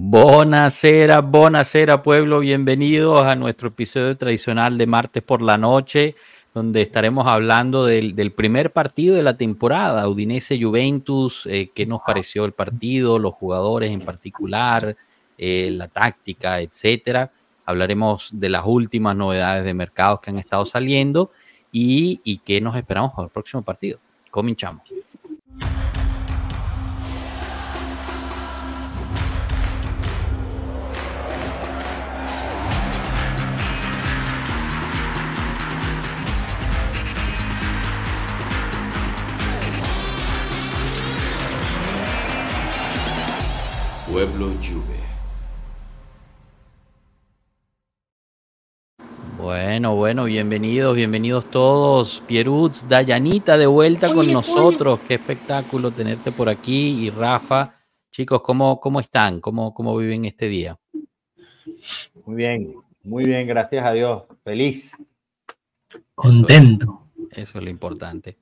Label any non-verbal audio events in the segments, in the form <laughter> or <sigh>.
Buenasera, buenasera pueblo, bienvenidos a nuestro episodio tradicional de martes por la noche, donde estaremos hablando del, primer partido de la temporada, Udinese Juventus, eh, qué nos pareció el partido, los jugadores en particular, eh, la táctica, etcétera. Hablaremos de las últimas novedades de mercados que han estado saliendo y, y qué nos esperamos para el próximo partido. Comenzamos. Pueblo Juve. Bueno, bueno, bienvenidos, bienvenidos todos. Pierutz, Dayanita de vuelta con nosotros. Qué espectáculo tenerte por aquí. Y Rafa, chicos, ¿cómo, cómo están? ¿Cómo, ¿Cómo viven este día? Muy bien, muy bien, gracias a Dios. Feliz. Contento. Eso es, lo importante.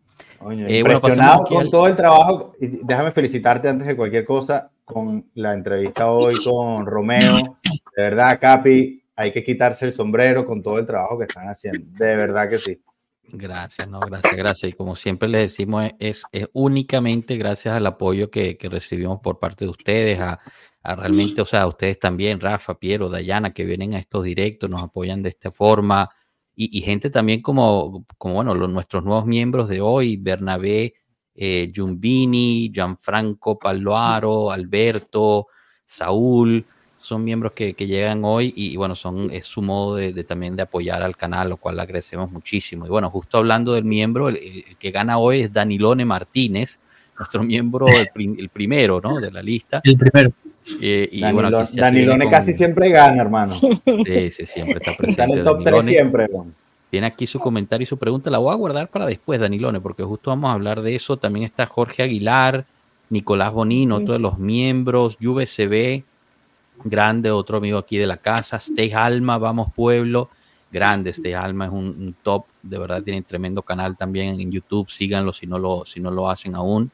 Eh, impresionado con todo el trabajo. déjame felicitarte antes de cualquier cosa con la entrevista hoy con Romeo. De verdad, Capi, hay que quitarse el sombrero con todo el trabajo que están haciendo. De verdad que sí. Gracias, no, gracias, gracias. Y como siempre les decimos, es, es únicamente gracias al apoyo que, que, recibimos por parte de ustedes, a, a, realmente, o sea, a ustedes también, Rafa, Piero, Dayana, que vienen a estos directos, nos apoyan de esta forma. Y, y gente también como, como bueno, los, nuestros nuevos miembros de hoy, Bernabé, eh, Giumbini, Gianfranco Palloaro, Alberto, Saúl, son miembros que, llegan hoy y, bueno, son, es su modo de, también de apoyar al canal, lo cual agradecemos muchísimo. Y bueno, justo hablando del miembro, el, que gana hoy es Danilone Martínez, nuestro miembro, el, primero, ¿no? De la lista. El primero. Eh, y Danilone casi siempre gana, hermano. Sí, sí, siempre está <laughs> presente. Está en el top 3 siempre, tiene aquí su comentario y su pregunta. La voy a guardar para después, Danilone, porque justo vamos a hablar de eso. También está Jorge Aguilar, Nicolás Bonino, todos los miembros, UVCB, grande, otro amigo aquí de la casa, Stay Alma, Vamos Pueblo, grande, Stay Alma es un, top, de verdad tiene tremendo canal también en YouTube, síganlo si no lo, si no lo hacen aún.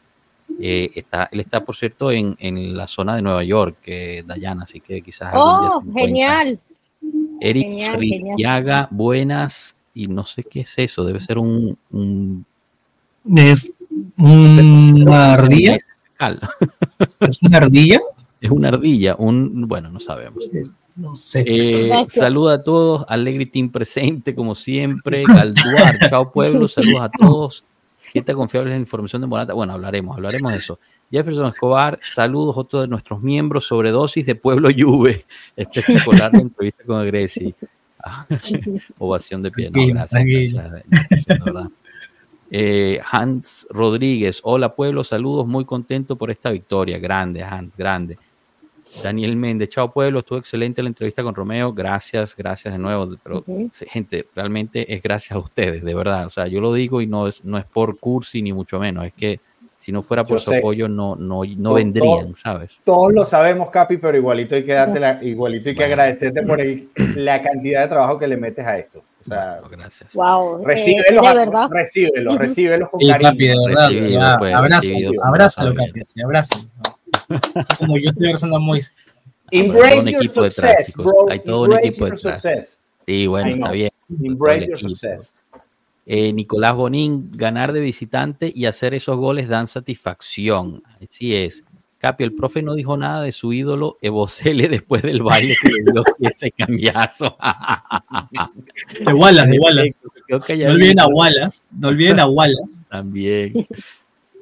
Eh, está, él está, por cierto, en, en la zona de Nueva York, que Dayana, así que quizás... Oh, genial. Eric Rillaga, buenas y no sé qué es eso, debe ser un... es una ardilla. <laughs> ¿Es una ardilla? Es una ardilla, un... Bueno, no sabemos. Eh, no sé. Eh, saluda a todos, Alegritín presente como siempre, <laughs> Galduar, chao pueblo, <laughs> saludos a todos. está confiable la información de Morata. Bueno, hablaremos, hablaremos de eso. Jefferson Escobar, saludos a todos nuestros miembros, sobre dosis de Pueblo Juve. Espectacular la entrevista con Agresi. <laughs> Ovación de pie. gracias, eh, Hans Rodríguez, hola pueblo, saludos, muy contento por esta victoria. Grande, Hans, grande. Daniel Méndez, chao pueblo, estuvo excelente la entrevista con Romeo, gracias, gracias de nuevo. Pero, gente, realmente es gracias a ustedes, de verdad. O sea, yo lo digo y no es, no es por cursi ni mucho menos, es que si no fuera por su apoyo, no, no, no vendrían, ¿sabes? Todos lo sabemos, Capi, pero igualito hay que darte la, igualito hay que agradecerte por la cantidad de trabajo que le metes a esto. O sea, gracias. Wow. Recíbelos, eh, recíbelos, recíbelos con cariño. Capi, de verdad, pues, abrázalo, abrázalo, Capi, abrázalo. Como yo estoy abrazando a Moisés. Embrace un equipo success, bro. Hay todo un equipo detrás. Sí, bueno, está bien. Embrace your success. Eh, Nicolás Bonín, ganar de visitante y hacer esos goles dan satisfacción. Así es. Capi, el profe no dijo nada de su ídolo Evocele <laughs> después del baile que le dio <laughs> ese cambiazo. de Wallace, de Wallace. No olviden a Wallace, no olviden a Wallace. También.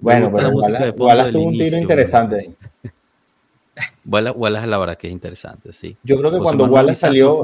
Bueno, pero Wallace, Wallace tuvo un tiro interesante. Wallace, la verdad que es interesante, sí. Yo creo que cuando Wallace salió.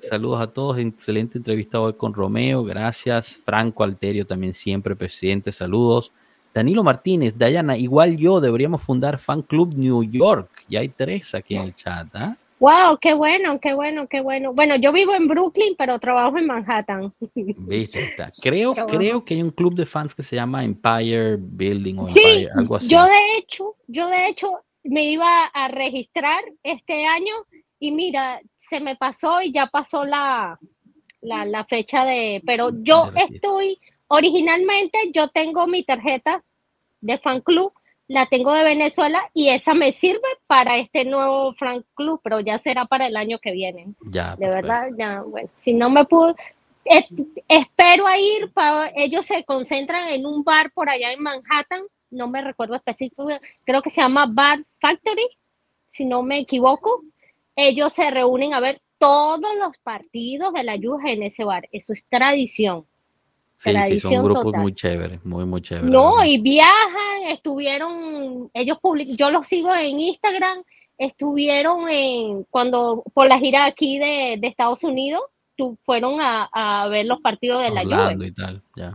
Saludos a todos, excelente entrevista hoy con Romeo, gracias. Franco Alterio también siempre, presidente, saludos. Danilo Martínez, Dayana, igual yo, deberíamos fundar Fan Club New York. Ya hay tres aquí en el chat, ¿ah? Wow, qué bueno, qué bueno, qué bueno. Bueno, yo vivo en Brooklyn, pero trabajo en Manhattan. <laughs> ¿Viste? <laughs> Creo, creo que hay un club de fans que se llama Empire Building o Empire, algo así. Yo de hecho, yo de hecho me iba a registrar este año y mira, se me pasó y ya pasó la, la, fecha de, pero yo estoy, originalmente yo tengo mi tarjeta de fan club, la tengo de Venezuela y esa me sirve para este nuevo Frank Club, pero ya será para el año que viene. Ya. De verdad, ya, bueno, si no me puedo, espero a ir, para, ellos se concentran en un bar por allá en Manhattan, no me recuerdo específico, creo que se llama Bar Factory, si no me equivoco. Ellos se reúnen a ver todos los partidos de la Juve en ese bar, eso es tradición. Sí, sí, son grupos muy chéveres, muy, muy chéveres. No, y viajan, estuvieron, ellos publican, yo los sigo en Instagram, estuvieron en, cuando, por la gira aquí de, de Estados Unidos, fueron a, a, ver los partidos de la Juve. y tal, ya.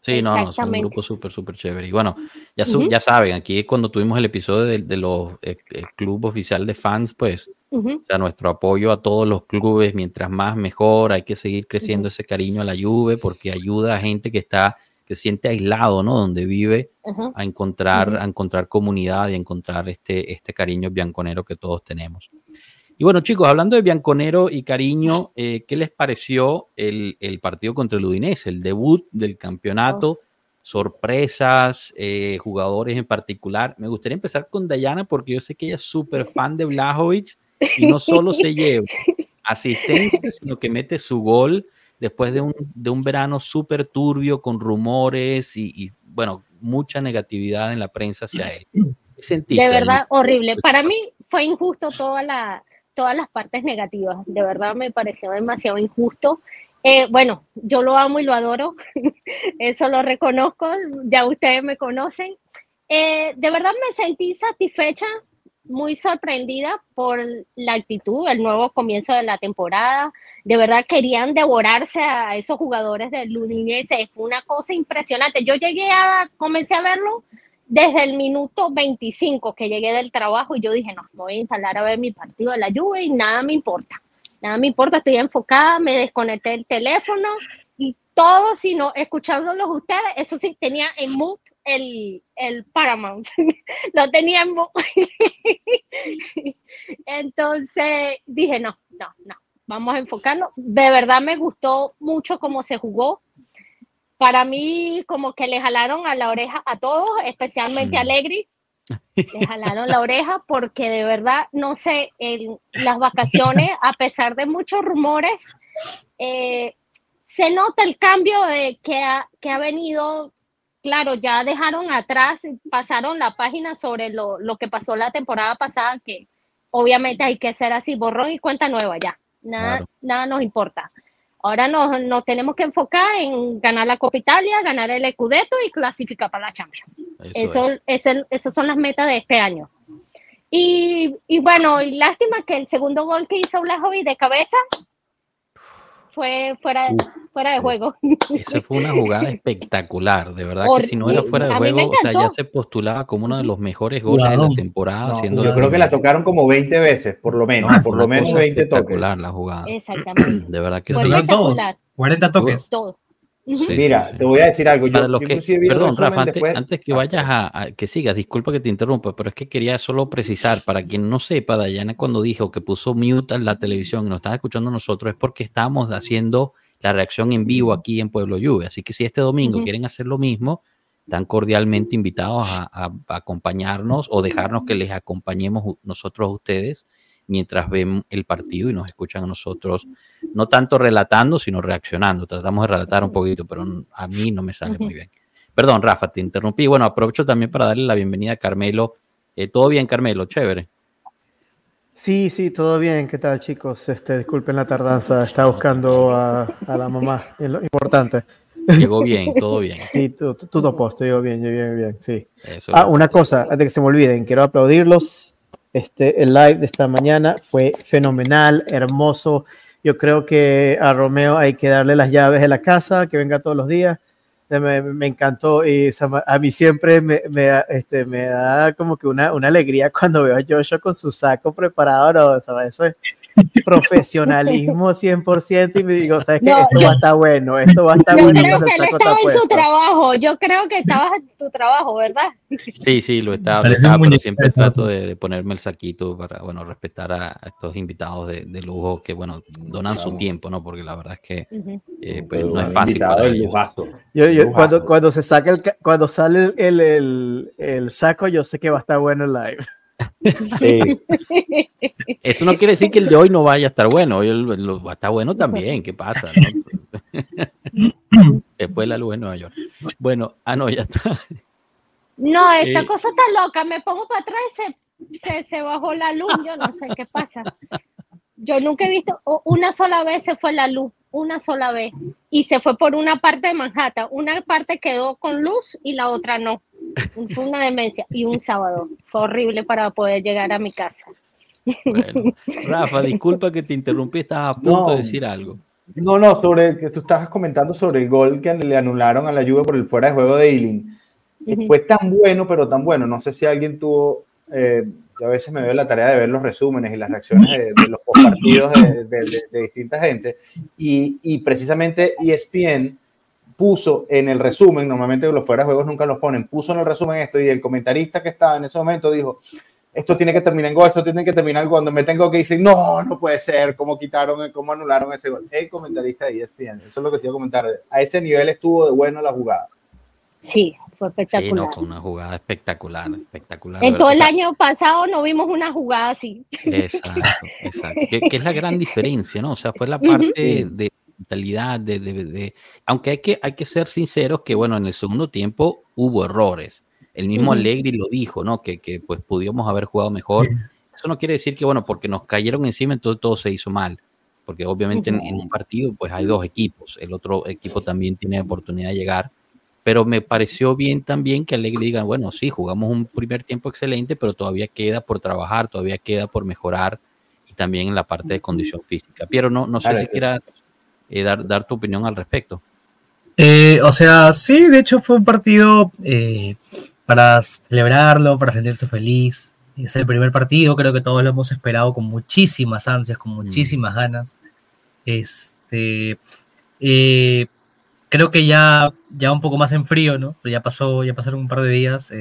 Sí, no, no, son un grupo súper, súper chévere. Y bueno, ya, ya saben, aquí cuando tuvimos el episodio de, de los eh, club oficial de fans, pues, o sea, nuestro apoyo a todos los clubes, mientras más mejor, hay que seguir creciendo ese cariño a la Juve porque ayuda a gente que está, que siente aislado, ¿no? Donde vive, a encontrar, a encontrar comunidad y a encontrar este, este cariño bianconero que todos tenemos. Y bueno, chicos, hablando de Bianconero y cariño, eh, ¿qué les pareció el, partido contra el Udinese, el debut del campeonato? Oh. Sorpresas, eh, jugadores en particular. Me gustaría empezar con Dayana porque yo sé que ella es súper fan de Blajovic y no solo se lleva asistencia, <laughs> sino que mete su gol después de un, de un verano súper turbio con rumores y, bueno, mucha negatividad en la prensa hacia él. de verdad, horrible. Para mí fue injusto toda la, todas las partes negativas. De verdad me pareció demasiado injusto. Eh, bueno, yo lo amo y lo adoro, <laughs> eso lo reconozco, ya ustedes me conocen. Eh, de verdad me sentí satisfecha, muy sorprendida por la actitud, el nuevo comienzo de la temporada. De verdad querían devorarse a esos jugadores del Udinese, fue una cosa impresionante. Yo llegué a, comencé a verlo desde el minuto 25 que llegué del trabajo y yo dije, no, voy a instalar a ver mi partido de la lluvia y nada me importa. Nada me importa, estoy enfocada, me desconecté el teléfono y todo, sino escuchándolos ustedes, eso sí, tenía en mute el, el Paramount, <laughs> lo tenía en mute. <laughs> Entonces dije, no, no, no, vamos a enfocarnos. De verdad me gustó mucho cómo se jugó para mí como que le jalaron a la oreja a todos, especialmente a Alegri. Le jalaron la oreja porque de verdad, no sé, en las vacaciones, a pesar de muchos rumores, eh, se nota el cambio de que ha, que ha venido. Claro, ya dejaron atrás, pasaron la página sobre lo, lo que pasó la temporada pasada, que obviamente hay que ser así, borrón y cuenta nueva ya. Nada, nada nos importa. Ahora nos, tenemos que enfocar en ganar la Copa Italia, ganar el Scudetto y clasificar para la Champions. Eso, es. esas son las metas de este año. Y, y bueno, y lástima que el segundo gol que hizo Blajovic de cabeza fue fuera, fuera de juego. Esa fue una jugada <laughs> espectacular, de verdad que si no era fuera de juego, o sea, ya se postulaba como uno de los mejores goles de la temporada. yo creo que la tocaron como 20 veces, por lo menos, por lo menos 20 toques. Espectacular la jugada. Exactamente. <clears throat> De verdad que sí. 40 toques. Todo. Mira, te voy a decir algo. Yo, perdón, Rafa, antes, que vayas a, que sigas, disculpa que te interrumpa, pero es que quería solo precisar, para quien no sepa, Dayana cuando dijo que puso mute en la televisión y nos estaba escuchando nosotros, es porque estábamos haciendo la reacción en vivo aquí en Pueblo Lluvia. Así que si este domingo quieren hacer lo mismo, están cordialmente invitados a, acompañarnos o dejarnos que les acompañemos nosotros a ustedes mientras ven el partido y nos escuchan a nosotros, no tanto relatando, sino reaccionando. Tratamos de relatar un poquito, pero a mí no me sale muy bien. Perdón, Rafa, te interrumpí. Bueno, aprovecho también para darle la bienvenida a Carmelo. Eh, ¿Todo bien, Carmelo? Chévere. Sí, sí, todo bien. ¿Qué tal, chicos? Este, disculpen la tardanza, estaba buscando a, la mamá, es lo importante. Llegó bien, todo bien. <laughs> Sí, todo, posto, llegó bien, llegó bien, bien, sí. ah, una cosa, antes de que se me olviden, quiero aplaudirlos este, el live de esta mañana fue fenomenal, hermoso. Yo creo que a Romeo hay que darle las llaves de la casa, que venga todos los días. Me, encantó y a mí siempre me, me, este, me da como que una, una, alegría <laughs> cuando veo a Joshua con su saco preparado. eso, es, <laughs> profesionalismo 100% y me digo, sabes que <laughs> esto va a estar bueno, esto va a estar bueno. Yo creo que él estaba en su trabajo, yo creo que estabas en tu trabajo, ¿verdad? <laughs> Sí, sí, lo estaba, pero siempre trato de, ponerme el saquito para, bueno, respetar a, estos invitados de, lujo que, bueno, donan su tiempo, ¿no? Porque la verdad es que eh, pues, no es fácil para ellos. Yo, yo, cuando, cuando se saca el, cuando sale el, el, el saco, yo sé que va a estar bueno el live. Eso no quiere decir que el de hoy no vaya a estar bueno. Hoy va a estar bueno también. ¿Qué pasa? fue la luz en Nueva York. Bueno, ah, no, ya está. No, esta eh, cosa está loca. Me pongo para atrás y se, se, bajó la luz. Yo no sé qué pasa. Yo nunca he visto, una sola vez se fue la luz, una sola vez. Y se fue por una parte de Manhattan. Una parte quedó con luz y la otra no. Fue una demencia y un sábado. Fue horrible para poder llegar a mi casa. Rafa, <laughs> disculpa que te interrumpí, estabas a punto de decir algo. No, no, sobre que tú estabas comentando sobre el gol que le anularon a la lluvia por el fuera de juego de Eiling. Fue tan bueno, pero tan bueno. No sé si alguien tuvo. Eh, yo a veces me doy la tarea de ver los resúmenes y las reacciones de, los partidos de, de, de, distinta gente. Y, y precisamente ESPN puso en el resumen, normalmente los fuera de juegos nunca los ponen, puso en el resumen esto y el comentarista que estaba en ese momento dijo, esto tiene que terminar en gol, esto tiene que terminar cuando me tengo que decir, no, no puede ser, cómo quitaron, cómo anularon ese gol. El comentarista de ESPN, eso es lo que te iba a comentar. A ese nivel estuvo de bueno la jugada. Sí, fue espectacular. Sí, no, fue una jugada espectacular, espectacular. En todo el año pasado no vimos una jugada así. Exacto, exacto. que, es la gran diferencia, ¿no? O sea, fue la <laughs> parte de mentalidad, de, de, aunque hay que, hay que ser sinceros que, bueno, en el segundo tiempo hubo errores. El mismo Allegri lo dijo, ¿no? Que, que pues pudimos haber jugado mejor. Eso no quiere decir que, bueno, porque nos cayeron encima, entonces todo se hizo mal. Porque obviamente en, un partido, pues hay dos equipos. El otro equipo también tiene oportunidad de llegar. Pero me pareció bien también que Allegri diga, bueno, sí, jugamos un primer tiempo excelente, pero todavía queda por trabajar, todavía queda por mejorar y también en la parte de condición física. Pero no, no sé si quiera eh, dar, dar tu opinión al respecto. Eh, o sea, sí, de hecho fue un partido eh, para celebrarlo, para sentirse feliz. Es el primer partido, creo que todos lo hemos esperado con muchísimas ansias, con muchísimas ganas. Este, creo que ya, ya un poco más en frío, ¿no? ya pasó, ya pasaron un par de días.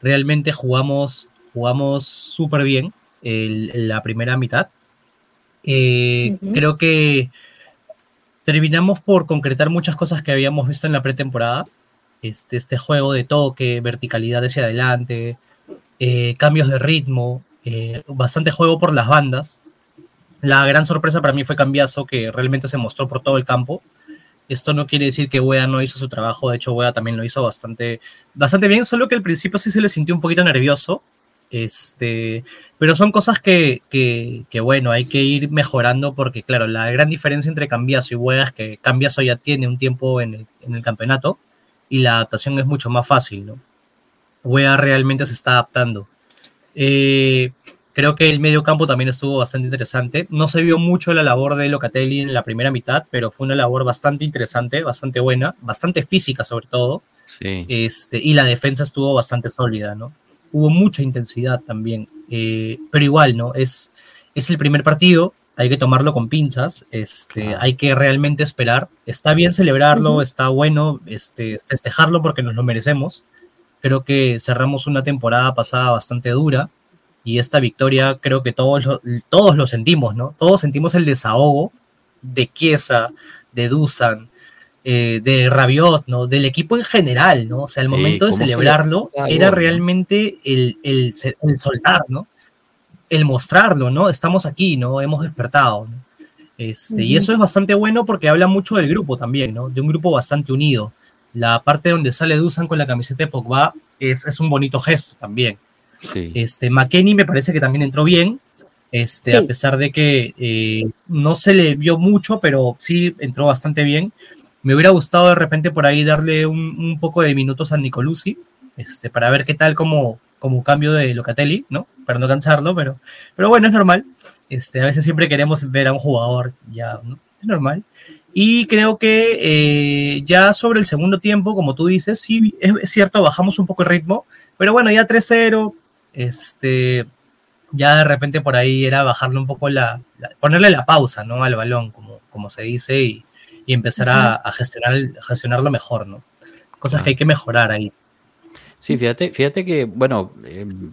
realmente jugamos, jugamos súper bien la primera mitad. Creo que terminamos por concretar muchas cosas que habíamos visto en la pretemporada. Este, este juego de toque, verticalidad hacia adelante, eh, cambios de ritmo, eh, bastante juego por las bandas. La gran sorpresa para mí fue Cambiazo, que realmente se mostró por todo el campo. Esto no quiere decir que Wea no hizo su trabajo, de hecho Wea también lo hizo bastante, bastante bien, solo que al principio sí se le sintió un poquito nervioso, este, pero son cosas que, que, bueno, hay que ir mejorando porque, claro, la gran diferencia entre Cambiaso y Hueá es que Cambiaso ya tiene un tiempo en el, en el, campeonato y la adaptación es mucho más fácil, ¿no? Hueá realmente se está adaptando. Eh, creo que el medio campo también estuvo bastante interesante. No se vio mucho la labor de Locatelli en la primera mitad, pero fue una labor bastante interesante, bastante buena, bastante física sobre todo. Este, y la defensa estuvo bastante sólida, ¿no? hubo mucha intensidad también, eh, pero igual, ¿no? Es, es el primer partido, hay que tomarlo con pinzas, este, hay que realmente esperar. Está bien celebrarlo, está bueno este, festejarlo porque nos lo merecemos. Creo que cerramos una temporada pasada bastante dura y esta victoria creo que todos lo, todos lo sentimos, ¿no? Todos sentimos el desahogo de Chiesa, de Dusan, eh, de Rabiot, ¿no? Del equipo en general, ¿no? O sea, el momento de celebrarlo era realmente el, el, soltar, ¿no? El mostrarlo, ¿no? Estamos aquí, ¿no? Hemos despertado, Este, Y eso es bastante bueno porque habla mucho del grupo también, ¿no? De un grupo bastante unido. La parte donde sale Dusan con la camiseta de Pogba es, es un bonito gesto también. Este, McKenny me parece que también entró bien, este, a pesar de que eh, no se le vio mucho, pero sí entró bastante bien. Me hubiera gustado de repente por ahí darle un, poco de minutos a Nicolucci, este, para ver qué tal como, como cambio de Locatelli, ¿no? Para no cansarlo, pero, pero bueno, es normal. Este, a veces siempre queremos ver a un jugador ya, ¿no? Es normal. Y creo que eh, ya sobre el segundo tiempo, como tú dices, sí, es, cierto, bajamos un poco el ritmo, pero bueno, ya 3-0, este, ya de repente por ahí era bajarle un poco la, ponerle la pausa, ¿no? Al balón, como, como se dice, y, empezar a, gestionar, gestionarlo mejor, ¿no? Cosas que hay que mejorar ahí. Sí, fíjate, fíjate que, bueno, em,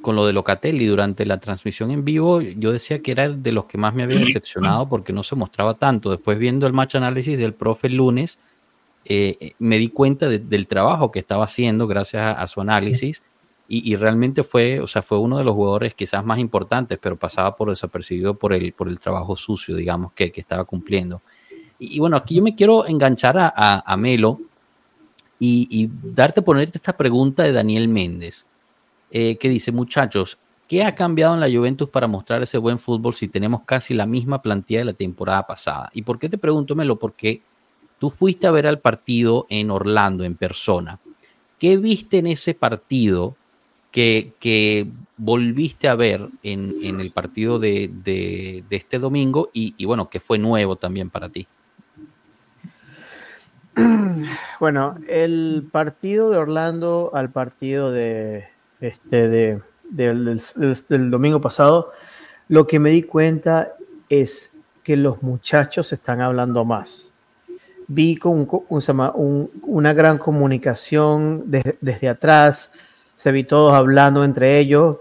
con lo de Locatelli durante la transmisión en vivo, yo decía que era de los que más me había decepcionado porque no se mostraba tanto. Después viendo el match análisis del profe el lunes, eh, eh, me di cuenta del trabajo que estaba haciendo gracias a, su análisis y, realmente fue, o sea, fue uno de los jugadores quizás más importantes, pero pasaba por desapercibido por el, por el trabajo sucio, digamos, que, estaba cumpliendo. Y, bueno, aquí yo me quiero enganchar a, Melo y, darte, ponerte esta pregunta de Daniel Méndez, eh, que dice, muchachos, ¿qué ha cambiado en la Juventus para mostrar ese buen fútbol si tenemos casi la misma plantilla de la temporada pasada? ¿Y por qué te pregunto, Melo? Porque tú fuiste a ver al partido en Orlando en persona. ¿Qué viste en ese partido que, volviste a ver en, el partido de, este domingo y, bueno, que fue nuevo también para ti. <clears throat> Bueno, el partido de Orlando al partido de, este, de, del, domingo pasado, lo que me di cuenta es que los muchachos están hablando más. Vi con una gran comunicación desde atrás, se vi todos hablando entre ellos,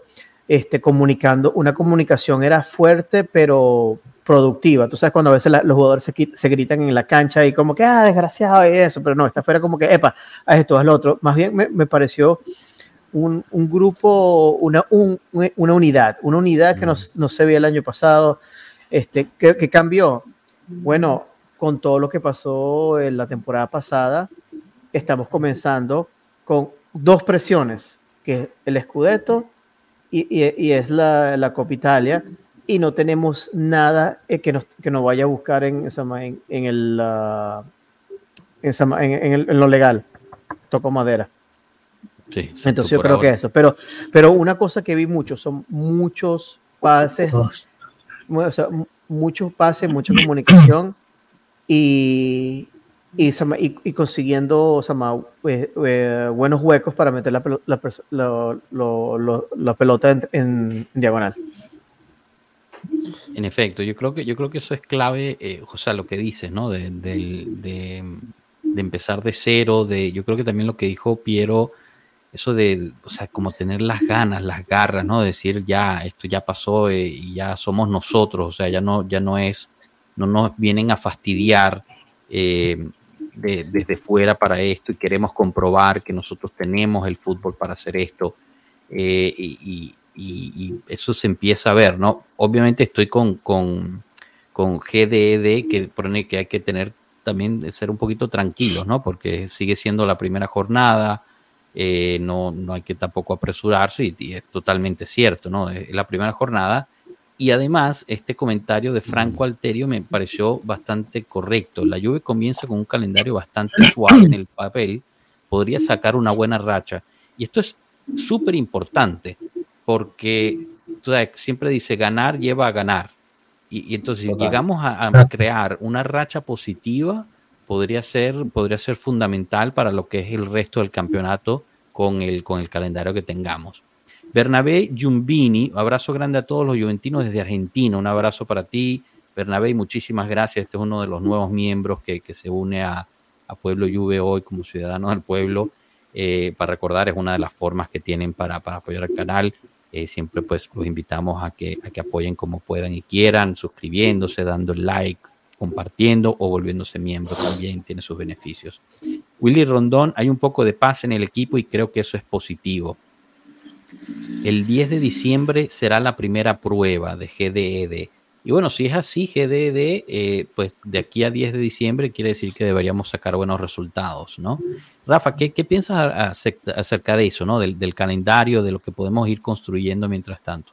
este, comunicando. Una comunicación era fuerte, pero productiva. Tú sabes cuando a veces los jugadores se, gritan en la cancha y como que, ah, desgraciado y eso, pero no, esta fuera como que, epa, haz esto, haz lo otro. Más bien me, pareció un, grupo, una, una unidad, una unidad que no, se veía el año pasado, este, que, cambió. Bueno, con todo lo que pasó en la temporada pasada, estamos comenzando con dos presiones que es el Scudetto y, y, es la, la, Copa Italia, y no tenemos nada eh, que nos, que nos vaya a buscar en, en, en, el, en, en, lo legal. Toco madera. Sí, Entonces yo creo que eso. Pero, pero una cosa que vi mucho son muchos pases, o sea, muchos pases, mucha comunicación y, y, y, consiguiendo eh, eh, buenos huecos para meter la, la, pelota en, diagonal. En efecto, yo creo que, yo creo que eso es clave, eh, o sea, lo que dices, ¿no? De, de, empezar de cero, de, yo creo que también lo que dijo Piero, eso de, o sea, como tener las ganas, las garras, ¿no? Decir, ya, esto ya pasó y ya somos nosotros, o sea, ya no, ya no es, no nos vienen a fastidiar. Eh, desde fuera para esto y queremos comprobar que nosotros tenemos el fútbol para hacer esto. Eh, y, eso se empieza a ver, ¿no? Obviamente estoy con, con, con GDD que pone que hay que tener también de ser un poquito tranquilos, ¿no? Porque sigue siendo la primera jornada, eh, no, no hay que tampoco apresurarse y, y, es totalmente cierto, ¿no? Es la primera jornada y además, este comentario de Franco Alterio me pareció bastante correcto. La Juve comienza con un calendario bastante <clears throat> suave en el papel, podría sacar una buena racha. Y esto es súper importante porque siempre dice ganar lleva a ganar. Y, entonces, si llegamos a, crear una racha positiva, podría ser, podría ser fundamental para lo que es el resto del campeonato con el, con el calendario que tengamos. Bernabé Giumbini, abrazo grande a todos los juventinos desde Argentina, un abrazo para ti, Bernabé, y muchísimas gracias. Este es uno de los nuevos miembros que, se une a, Pueblo Juve hoy como ciudadano del pueblo. Eh, para recordar, es una de las formas que tienen para, apoyar al canal. Eh, siempre pues los invitamos a que, a que apoyen como puedan y quieran, suscribiéndose, dando like, compartiendo o volviéndose miembro también tiene sus beneficios. Willy Rondón, hay un poco de paz en el equipo y creo que eso es positivo. El 10 de diciembre será la primera prueba de GDED. Y bueno, si es así, GDED, eh, pues de aquí a 10 de diciembre quiere decir que deberíamos sacar buenos resultados, ¿no? Rafa, ¿qué, piensas acerca de eso, ¿no? Del, calendario, de lo que podemos ir construyendo mientras tanto.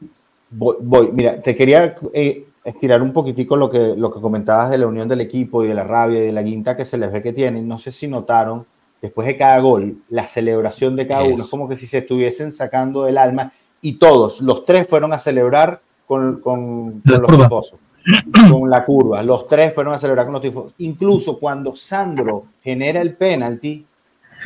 Voy, mira, te quería eh, estirar un poquitico lo que, lo que comentabas de la unión del equipo y de la rabia y de la guinta que se les ve que tienen. No sé si notaron después de cada gol, la celebración de cada uno, es como que si se estuviesen sacando del alma y todos, los tres fueron a celebrar con, con, los tifosos, <clears throat> con la curva, los tres fueron a celebrar con los tifosos. Incluso cuando Sandro genera el penalti,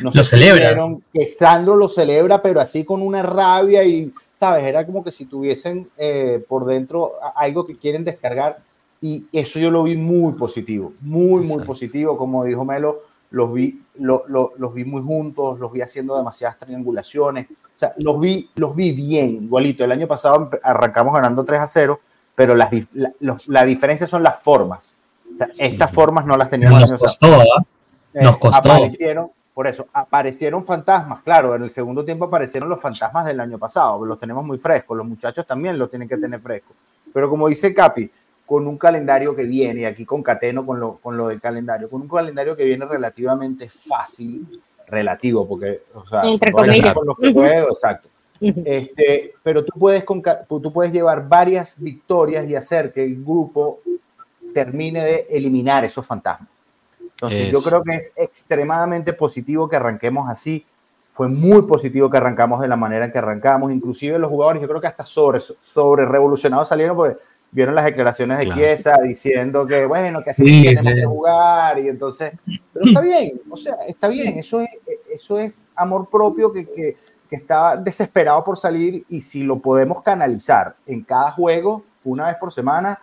no lo celebra. que Sandro lo celebra, pero así con una rabia y ¿sabes? Era como que si tuviesen eh, por dentro algo que quieren descargar y eso yo lo vi muy positivo, muy, muy positivo, como dijo Melo, los vi, los vi muy juntos, los vi haciendo demasiadas triangulaciones, o sea, los vi, los vi bien, igualito. El año pasado arrancamos ganando 3 a 0, pero las, la, la diferencia son las formas. estas formas no las teníamos. Nos costó, ¿ah? eh, Nos costó. Aparecieron, por eso, aparecieron fantasmas, claro, en el segundo tiempo aparecieron los fantasmas del año pasado, los tenemos muy frescos, los muchachos también los tienen que tener frescos. Pero como dice Capi, con un calendario que viene, y aquí concateno con lo, con lo del calendario, con un calendario que viene relativamente fácil, relativo, porque, o sea, con los que exacto. Este, pero tú puedes, tú puedes llevar varias victorias y hacer que el grupo termine de eliminar esos fantasmas. Entonces, yo creo que es extremadamente positivo que arranquemos así. Fue muy positivo que arrancamos de la manera en que arrancamos. Inclusive los jugadores, yo creo que hasta sobre, sobre revolucionados salieron porque vieron las declaraciones de claro. diciendo que, bueno, que así tenemos que jugar, y entonces, pero está bien, o sea, está bien, eso es, eso es amor propio que, que, que está desesperado por salir, y si lo podemos canalizar en cada juego, una vez por semana,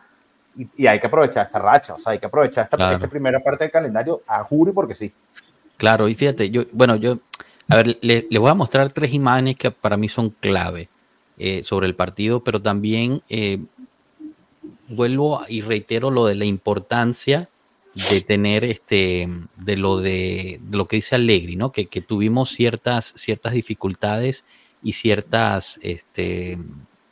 y, y hay que aprovechar esta racha, o sea, hay que aprovechar esta, esta primera parte del calendario a juro porque sí. Claro, y fíjate, yo, bueno, yo, a ver, les le voy a mostrar tres imágenes que para mí son clave eh, sobre el partido, pero también eh, vuelvo y reitero lo de la importancia de tener este, de lo de, lo que dice Allegri, ¿no? Que, tuvimos ciertas, ciertas dificultades y ciertas, este,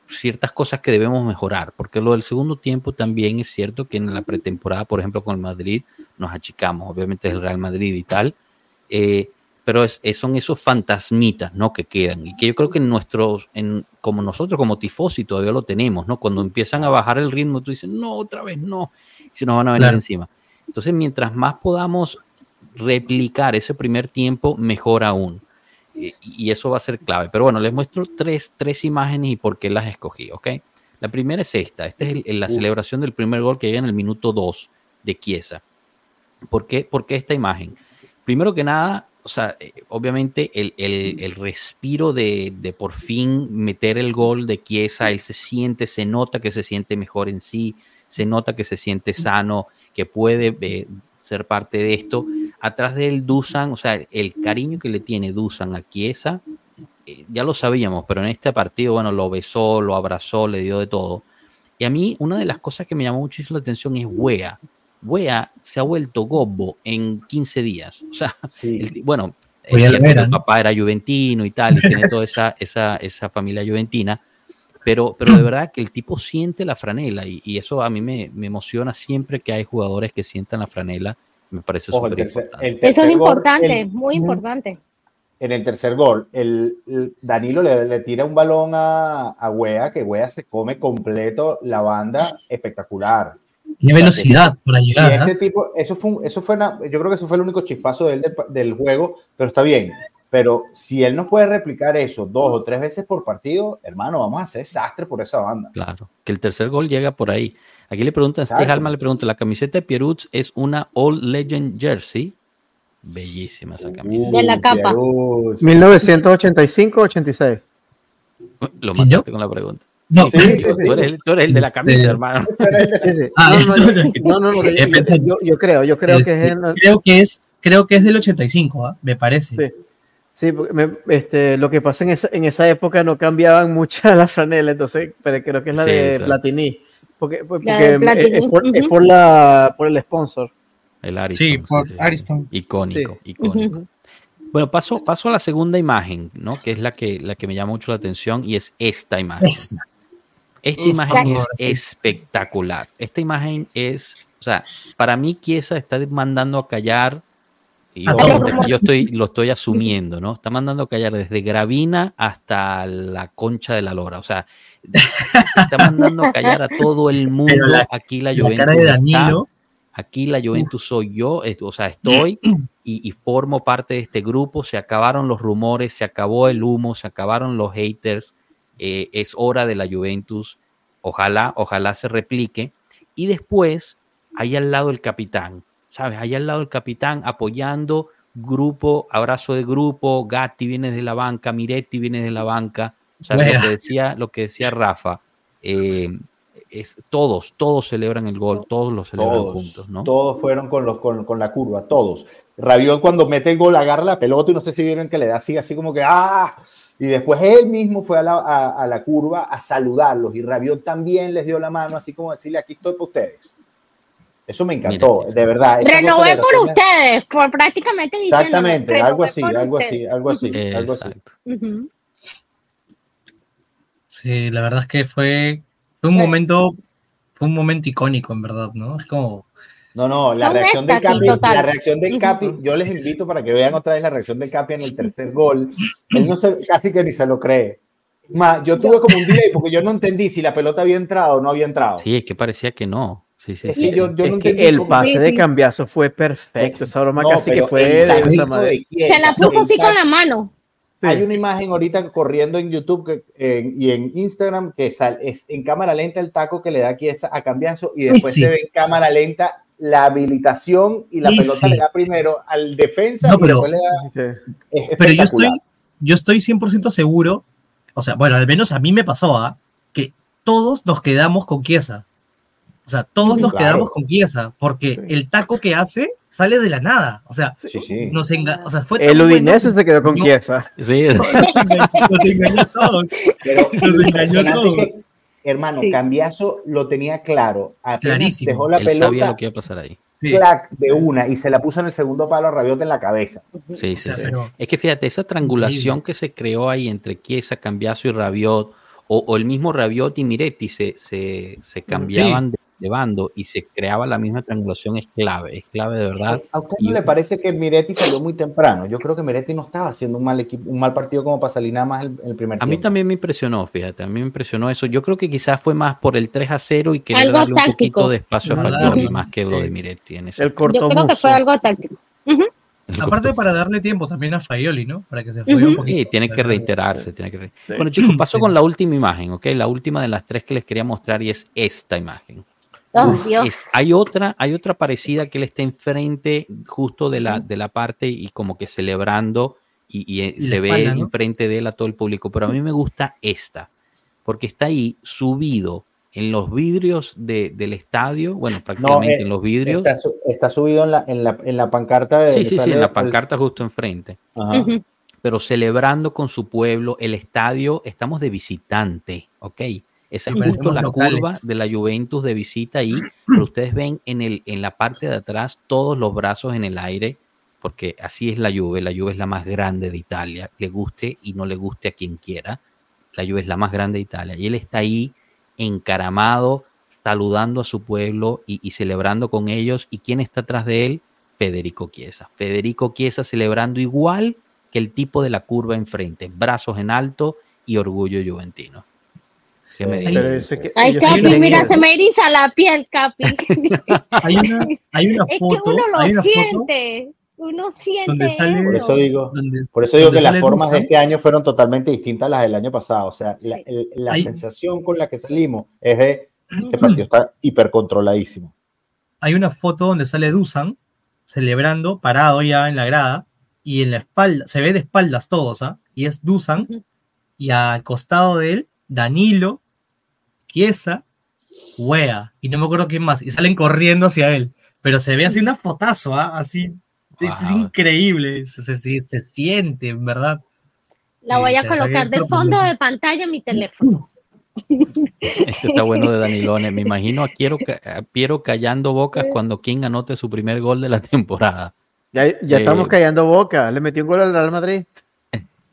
ciertas cosas que debemos mejorar, porque lo del segundo tiempo también es cierto que en la pretemporada, por ejemplo, con el Madrid, nos achicamos, obviamente es el Real Madrid y tal, eh, pero es, son esos fantasmitas, ¿no? Que quedan y que yo creo que en nuestros, en, como nosotros como tifosi todavía lo tenemos, ¿no? Cuando empiezan a bajar el ritmo, tú dices, no, otra vez no, si nos van a venir encima. Entonces, mientras más podamos replicar ese primer tiempo, mejor aún. Y, eso va a ser clave. Pero bueno, les muestro tres, tres imágenes y por qué las escogí, ¿ok? La primera es esta. Esta es la celebración del primer gol que llega en el minuto 2 de Chiesa. ¿Por qué, ¿Por qué esta imagen? Primero que nada, o sea, eh, obviamente el, el, respiro de, de, por fin meter el gol de Chiesa, él se siente, se nota que se siente mejor en sí, se nota que se siente sano, que puede eh, ser parte de esto. Atrás de él, Dusan, o sea, el cariño que le tiene Dusan a Chiesa, eh, ya lo sabíamos, pero en este partido, bueno, lo besó, lo abrazó, le dio de todo. Y a mí, una de las cosas que me llamó muchísimo la atención es Wea. Wea se ha vuelto gobbo en 15 días. O sea, bueno, el papá era juventino y tal, y tiene <laughs> toda esa, esa, esa familia juventina, pero, pero de verdad que el tipo siente la franela y, eso a mí me, me, emociona siempre que hay jugadores que sientan la franela. Me parece súper importante. Eso es importante, muy importante. En el tercer gol, el, Danilo le, le, tira un balón a, a Wea, que Wea se come completo la banda espectacular. Qué velocidad para llegar. Y este tipo, eso fue, eso fue yo creo que eso fue el único chispazo de él del, juego, pero está bien. Pero si él no puede replicar eso dos o tres veces por partido, hermano, vamos a hacer desastre por esa banda. Claro, que el tercer gol llega por ahí. Aquí le preguntan, Steve Alma le pregunta, ¿la camiseta de Pierutz es una All Legend Jersey? Bellísima esa camisa. De la capa. 1985-86. Lo mataste con la pregunta. No, sí, sí, tú, eres, tú, eres, el de la camisa, este, <laughs> hermano. Ah, no, no, no, yo, yo, creo, yo creo que es este, creo que es creo que es del 85, ¿eh? me parece. Sí, me, este, lo que pasa en esa, en esa época no cambiaban muchas <laughs> las franelas, entonces, pero creo que es la de Platini. Porque, porque es, por, es, por, la, por el sponsor. El Ariston. Sí, por Ariston. Icónico, icónico. Bueno, paso, paso a la segunda imagen, ¿no? Que es la que, la que me llama mucho la atención y es esta imagen. Esta imagen es espectacular. Esta imagen es, o sea, para mí Kiesa está mandando a callar, y yo, estoy, lo estoy asumiendo, ¿no? Está mandando a callar desde Gravina hasta la concha de la lora. O sea, está mandando a callar a todo el mundo. aquí la Juventus. aquí la Juventus soy yo, o sea, estoy y, y, formo parte de este grupo. Se acabaron los rumores, se acabó el humo, se acabaron los haters. Eh, es hora de la Juventus, ojalá, ojalá se replique. Y después, ahí al lado el capitán, ¿sabes? Ahí al lado el capitán apoyando, grupo, abrazo de grupo, Gatti viene de la banca, Miretti viene de la banca, lo que decía, lo que decía Rafa, eh, es, todos, todos celebran el gol, todos lo celebran juntos, ¿no? Todos fueron con, los, con, con, la curva, todos. Rabiot cuando mete el gol agarra la pelota y no sé si vieron que le da así, así como que ¡ah! Y después él mismo fue a la, a, la curva a saludarlos y Rabiot también les dio la mano, así como decirle aquí estoy para ustedes. Eso me encantó, de verdad. Renové por ustedes, por prácticamente Exactamente, algo así, algo así, algo así, algo así, Sí, la verdad es que fue, fue un momento, fue un momento icónico, en verdad, ¿no? Es como no, no, la reacción del Capi, la reacción del Capi, yo les invito para que vean otra vez la reacción del Capi en el tercer gol. Él no se, casi que ni se lo cree. Más, yo tuve como un delay porque yo no entendí si la pelota había entrado o no había entrado. Sí, es que parecía que no. Sí, sí, sí. Yo, yo es que el pase de cambiazo fue perfecto. Esa broma casi que fue de esa madre. Se la puso así con la mano. Hay una imagen ahorita corriendo en YouTube y en Instagram que sale, es en cámara lenta el taco que le da aquí a cambiazo y después se ve en cámara lenta la habilitación y la pelota le da primero al defensa y pero, le da, pero yo estoy, yo estoy 100% seguro, o sea, bueno, al menos a mí me pasó, ¿ah? que todos nos quedamos con Chiesa. O sea, todos nos quedamos con Chiesa, porque el taco que hace sale de la nada. O sea, nos o sea fue El Udinese se quedó con Chiesa. Sí. <laughs> nos engañó a todos. nos engañó a todos hermano, Cambiazo lo tenía claro. Clarísimo. Dejó la Él pelota. sabía lo que iba a pasar ahí. Clac de una y se la puso en el segundo palo a Rabiot en la cabeza. Sí, sí, sí. Es que fíjate, esa triangulación que se creó ahí entre Chiesa, Cambiazo y Rabiot, o, el mismo Rabiot y Miretti se, se, se cambiaban de de bando y se creaba la misma triangulación es clave, es clave de verdad. ¿A usted no le parece que Miretti salió muy temprano? Yo creo que Miretti no estaba haciendo un mal equipo, un mal partido como para salir nada más el, el primer A mí también me impresionó, fíjate, a mí me impresionó eso. Yo creo que quizás fue más por el 3 a 0 y querer darle un poquito de espacio a Fagioli más que lo de Miretti en eso. El corto Yo creo que fue algo táctico. Aparte para darle tiempo también a Faioli, ¿no? Para que se fue un poquito. Sí, tiene que reiterarse, tiene que Bueno, chicos, paso con la última imagen, ¿ok? La última de las tres que les quería mostrar y es esta imagen. Oh, hay otra, hay otra parecida que él está enfrente justo de la, de la parte y como que celebrando y, eh, se ve enfrente de él a todo el público. Pero a mí me gusta esta, porque está ahí subido en los vidrios del estadio, bueno, prácticamente eh, en los vidrios. Está, subido en la, en la, en la pancarta. De, sí, sí, sí, en la pancarta justo enfrente. Pero celebrando con su pueblo, el estadio, estamos de visitante, ¿ok? Esa es justo la curva de la Juventus de visita ahí, pero <clears throat> ustedes ven en, el, en la parte de atrás todos los brazos en el aire, porque así es la Juve, la Juve es la más grande de Italia, le guste y no le guste a quien quiera, la Juve es la más grande de Italia, y él está ahí encaramado, saludando a su pueblo y, celebrando con ellos, y quién está atrás de él, Federico Chiesa, Federico Chiesa celebrando igual que el tipo de la curva enfrente, brazos en alto y orgullo juventino. Ay, Capi, mira, se me eriza la piel, Capi. <laughs> hay, una, hay una foto. <laughs> Es que uno lo siente. Uno siente. Sale, por eso digo, por eso digo que las formas de este año fueron totalmente distintas a las del año pasado. O sea, la, la sensación con la que salimos es de este partido está hiper controladísimo. Hay una foto donde sale Dusan celebrando, parado ya en la grada, y en la espalda, se ve de espaldas todos, ¿ah? Y es Dusan, y al costado de él, Danilo, Chiesa, Wea, y no me acuerdo quién más, y salen corriendo hacia él, pero se ve así una fotazo, ¿ah? así, es, increíble, se, se, siente, en verdad. La voy a colocar de fondo de pantalla en mi teléfono. Este está bueno de Danilones. Me imagino a, Piero callando bocas cuando King anote su primer gol de la temporada. Ya, ya estamos eh, callando bocas. Le metió un gol al Real Madrid.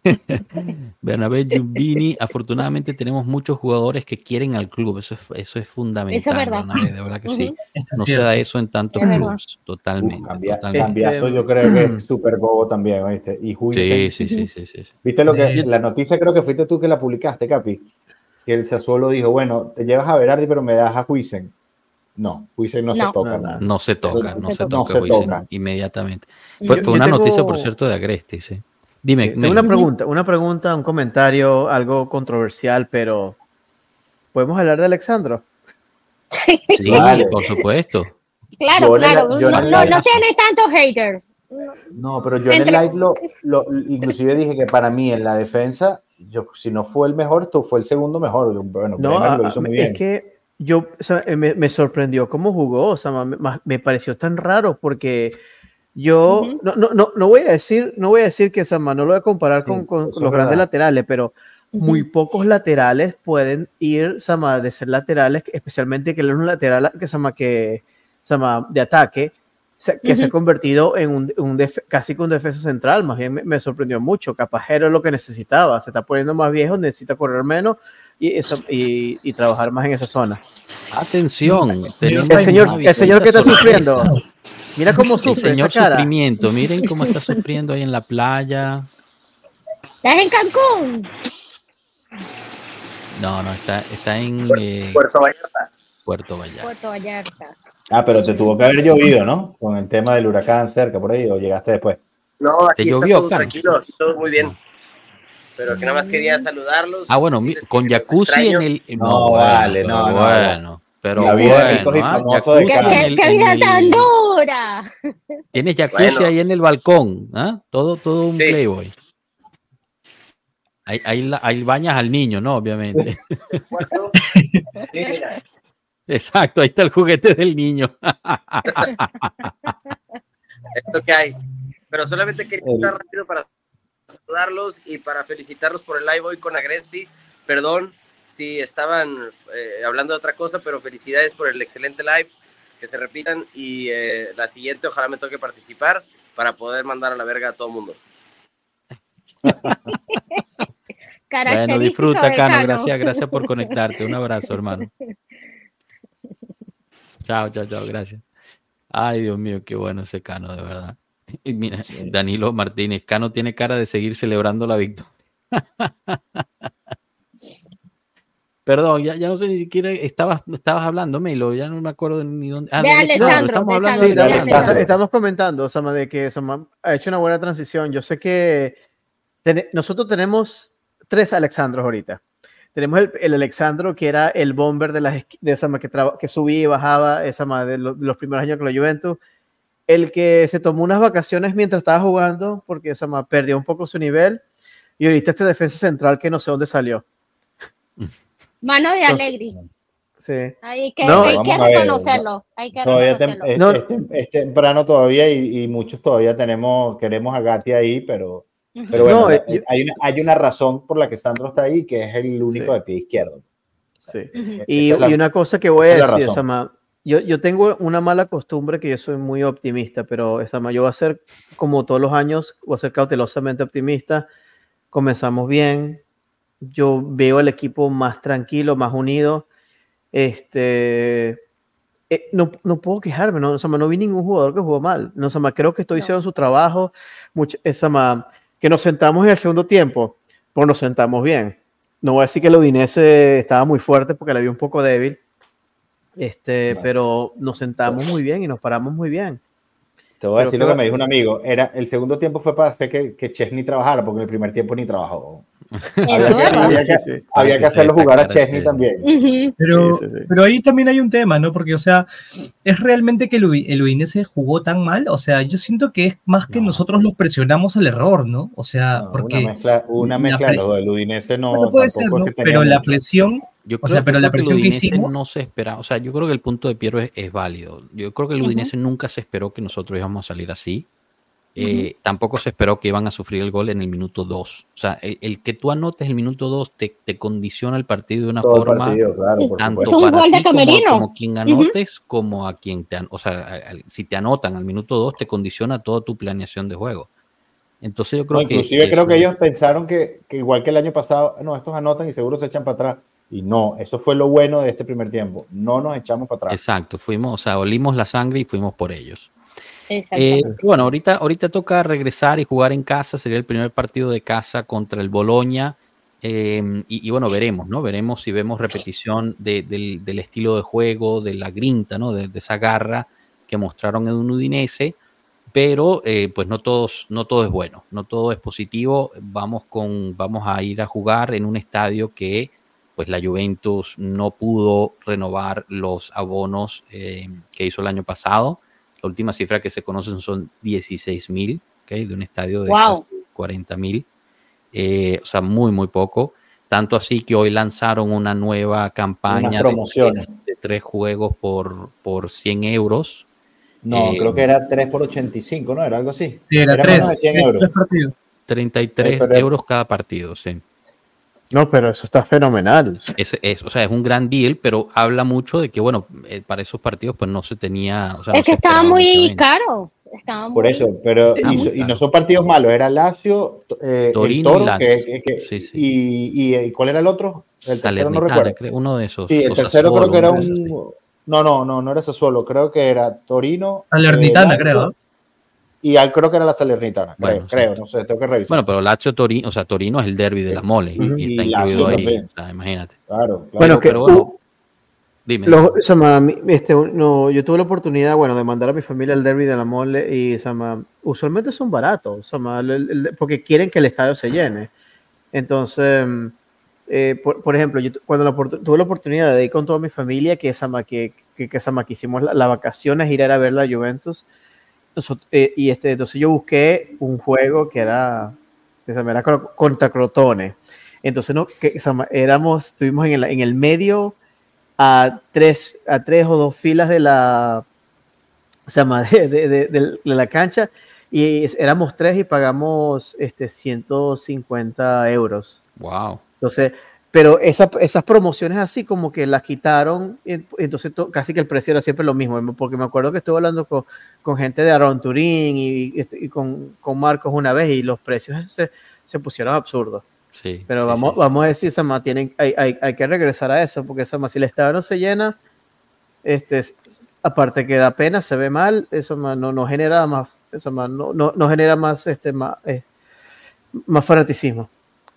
<laughs> Bernabé Giumbini, afortunadamente tenemos muchos jugadores que quieren al club, eso es, eso es fundamental. Eso es verdad. de verdad que sí. No se da eso en tantos clubes, totalmente. cambiazo yo creo que es súper bobo también, ¿viste? Y sí, sí, sí, sí, sí, ¿Viste lo que, la noticia creo que fuiste tú que la publicaste, Capi? Que el Sassuolo dijo, bueno, te llevas a Berardi pero me das a Huisen. No, Huisen no, se toca nada. No se toca, no, se toca, no inmediatamente. Fue, una noticia, por cierto, de Agresti, sí. Dime. tengo una pregunta, una pregunta, un comentario, algo controversial, pero ¿podemos hablar de Alexandro? Sí, por supuesto. Claro, claro. no, tiene tanto hater. No, pero yo en el live lo, lo, inclusive dije que para mí en la defensa, yo si no fue el mejor, tú fue el segundo mejor. Bueno, no, lo hizo muy bien. es que yo me, sorprendió cómo jugó, o sea, me, pareció tan raro porque yo no, no, no, no, voy a decir, no voy a decir que Sama, no lo voy a comparar con, con los grandes laterales, pero muy pocos laterales pueden ir Sama, de ser laterales, especialmente que él es un lateral que, Sama, que, Sama, de ataque, que se ha convertido en un, un casi que un defensa central, más bien me, sorprendió mucho, capaz era lo que necesitaba, se está poniendo más viejo, necesita correr menos y, eso, y, y trabajar más en esa zona. Atención, el señor, el señor que está sufriendo. Mira cómo <laughs> sufre. El señor sufrimiento, miren cómo está sufriendo ahí en la playa. ¿Estás en Cancún? No, no, está, está en eh, Puerto Vallarta. Puerto Vallarta. Puerto Vallarta. Ah, pero te tuvo que haber llovido, ¿no? Con el tema del huracán cerca por ahí, o llegaste después. No, aquí ¿Te llovió, todo tranquilo, aquí todo muy bien. Pero que nada más quería saludarlos. Ah, bueno, con jacuzzi en el. No, vale, no, no. Bueno, pero bueno, ¿ah? ¿Qué, vida tan dura! Tienes jacuzzi ahí en el balcón, ¿ah? Todo, todo un playboy. Ahí, ahí, ahí, bañas al niño, ¿no? Obviamente. Exacto, ahí está el juguete del niño. Esto que hay. Pero solamente quería estar rápido para saludarlos y para felicitarlos por el live hoy con Agresti. Perdón si estaban eh, hablando de otra cosa, pero felicidades por el excelente live. Que se repitan y eh, la siguiente ojalá me toque participar para poder mandar a la verga a todo el mundo. bueno, disfruta, Cano. Gracias, gracias por conectarte. Un abrazo, hermano. Chao, chao, chao, gracias. Ay, Dios mío, qué bueno ese Cano, de verdad. Y mira, Danilo Martínez, Cano tiene cara de seguir celebrando la victoria. Perdón, ya, ya no sé ni siquiera, estabas, estabas hablando, Melo, ya no me acuerdo ni dónde. Ah, de Alessandro, estamos hablando de Estamos comentando, Sama, de que Sama ha hecho una buena transición. Yo sé que nosotros tenemos tres Alexandros ahorita. Tenemos el, el, Alexandro, que era el bomber de, las, de esa que, que subía y bajaba esa de, de, los primeros años con la Juventus. El que se tomó unas vacaciones mientras estaba jugando, porque esa perdió un poco su nivel. Y ahorita este defensa central que no sé dónde salió. <laughs> Mano de Alegri. Sí. Hay que, hay que reconocerlo. Hay que todavía reconocerlo. Es, temprano todavía y, y, muchos todavía tenemos, queremos a Gatti ahí, pero pero bueno, hay, una, hay, una, razón por la que Sandro está ahí, que es el único de pie izquierdo. Sí. E-, y, y, una cosa que voy a decir, Sama, yo, yo, tengo una mala costumbre que yo soy muy optimista, pero Sama, yo voy a ser, como todos los años, voy a ser cautelosamente optimista. Comenzamos bien, yo veo el equipo más tranquilo, más unido. Este, eh, no, no, puedo quejarme, no, Sama, no vi ningún jugador que jugó mal. No, Sama, creo que estoy haciendo su trabajo. Mucho, Sama, que nos sentamos en el segundo tiempo, pues nos sentamos bien. No voy a decir que el Udinese estaba muy fuerte porque la vi un poco débil, este, pero nos sentamos muy bien y nos paramos muy bien. Te voy a decir lo que me dijo un amigo. Era, el segundo tiempo fue para hacer que, que Chesney trabajara, porque el primer tiempo ni trabajó. Había, que, hacerlo jugar a Chesney también. Pero, pero ahí también hay un tema, ¿no? Porque, o sea, ¿es realmente que el, Udinese jugó tan mal? O sea, yo siento que es más que nosotros nos presionamos al error, ¿no? O sea, porque... Una mezcla, una mezcla lo del Udinese no... puede ser, Pero la presión yo creo o sea, pero la presión que, hicimos... no se espera, o sea, yo creo que el punto de Piero es, válido. Yo creo que el Udinese nunca se esperó que nosotros íbamos a salir así. Eh, tampoco se esperó que iban a sufrir el gol en el minuto 2. O sea, el, que tú anotes el minuto 2 te, te, condiciona el partido de una forma tanto para ti como, quien anotes como a quien te o sea, si te anotan al minuto 2 te condiciona toda tu planeación de juego. Entonces yo creo que inclusive creo que ellos pensaron que, que, igual que el año pasado, no, estos anotan y seguro se echan para atrás. Y no, eso fue lo bueno de este primer tiempo. No nos echamos para atrás. Exacto, fuimos, o sea, olimos la sangre y fuimos por ellos. Eh, bueno, ahorita, ahorita toca regresar y jugar en casa. Sería el primer partido de casa contra el Boloña. Em, y, bueno, veremos, ¿no? Veremos si vemos repetición del, estilo de juego, de la grinta, ¿no? De, esa garra que mostraron en un Udinese. Pero eh, pues no, todos, no todo es bueno, no todo es positivo. Vamos, con, vamos a ir a jugar en un estadio que pues la Juventus no pudo renovar los abonos eh, que hizo el año pasado. La última cifra que se conocen son 16 mil, de un estadio de wow. 40 mil. Eh, o sea, muy, muy poco. Tanto así que hoy lanzaron una nueva campaña de, tres juegos por, por 100 euros. No, eh, creo que era 3 por 85, ¿no? Era algo así. Sí, era, 3, 33 euros cada partido, sí. No, pero eso está fenomenal. Es, es, o sea, es un gran deal, pero habla mucho de que, bueno, eh, para esos partidos pues no se tenía... O sea, es que estaba muy caro. Por eso, pero y, no son partidos malos, era Lazio, eh, Torino Toro, que, sí, sí. Y, y, cuál era el otro? El tercero no recuerdo. Uno de esos. Sí, el tercero creo que era un... No, no, no, no era Sassuolo, creo que era Torino. Salernitana, eh, creo. Y creo que era la Salernitana, creo, creo, no sé, tengo que revisar. Bueno, pero Lazio Torino, o sea, Torino es el derby de la mole y, está incluido ahí, o sea, imagínate. Claro, claro. Bueno, pero bueno, dime. este, no, yo tuve la oportunidad, bueno, de mandar a mi familia al derby de la mole y, o usualmente son baratos, o porque quieren que el estadio se llene. Entonces, eh, por, ejemplo, yo cuando tuve la oportunidad de ir con toda mi familia, que, sama, que, que, que, que hicimos las la vacaciones, ir a ver la Juventus, eh, y este, entonces yo busqué un juego que era, que se era contra Crotone. Entonces, no, que, éramos, estuvimos en el, en el medio a tres, a tres o dos filas de la, se <laughs> de, de, de, de, la cancha y éramos tres y pagamos este, 150 euros. Wow. Entonces, pero esa, esas promociones así como que las quitaron, entonces casi que el precio era siempre lo mismo, porque me acuerdo que estuve hablando con, con gente de Aaron Turín y, y con, con, Marcos una vez y los precios se, se pusieron absurdos. Sí, pero vamos, vamos a decir, Sama, tienen, hay, hay, hay, que regresar a eso, porque Sama, si el estadio no se llena, este, aparte que da pena, se ve mal, eso no, no genera más, eso no, no, no genera más, este, más, eh, más fanaticismo.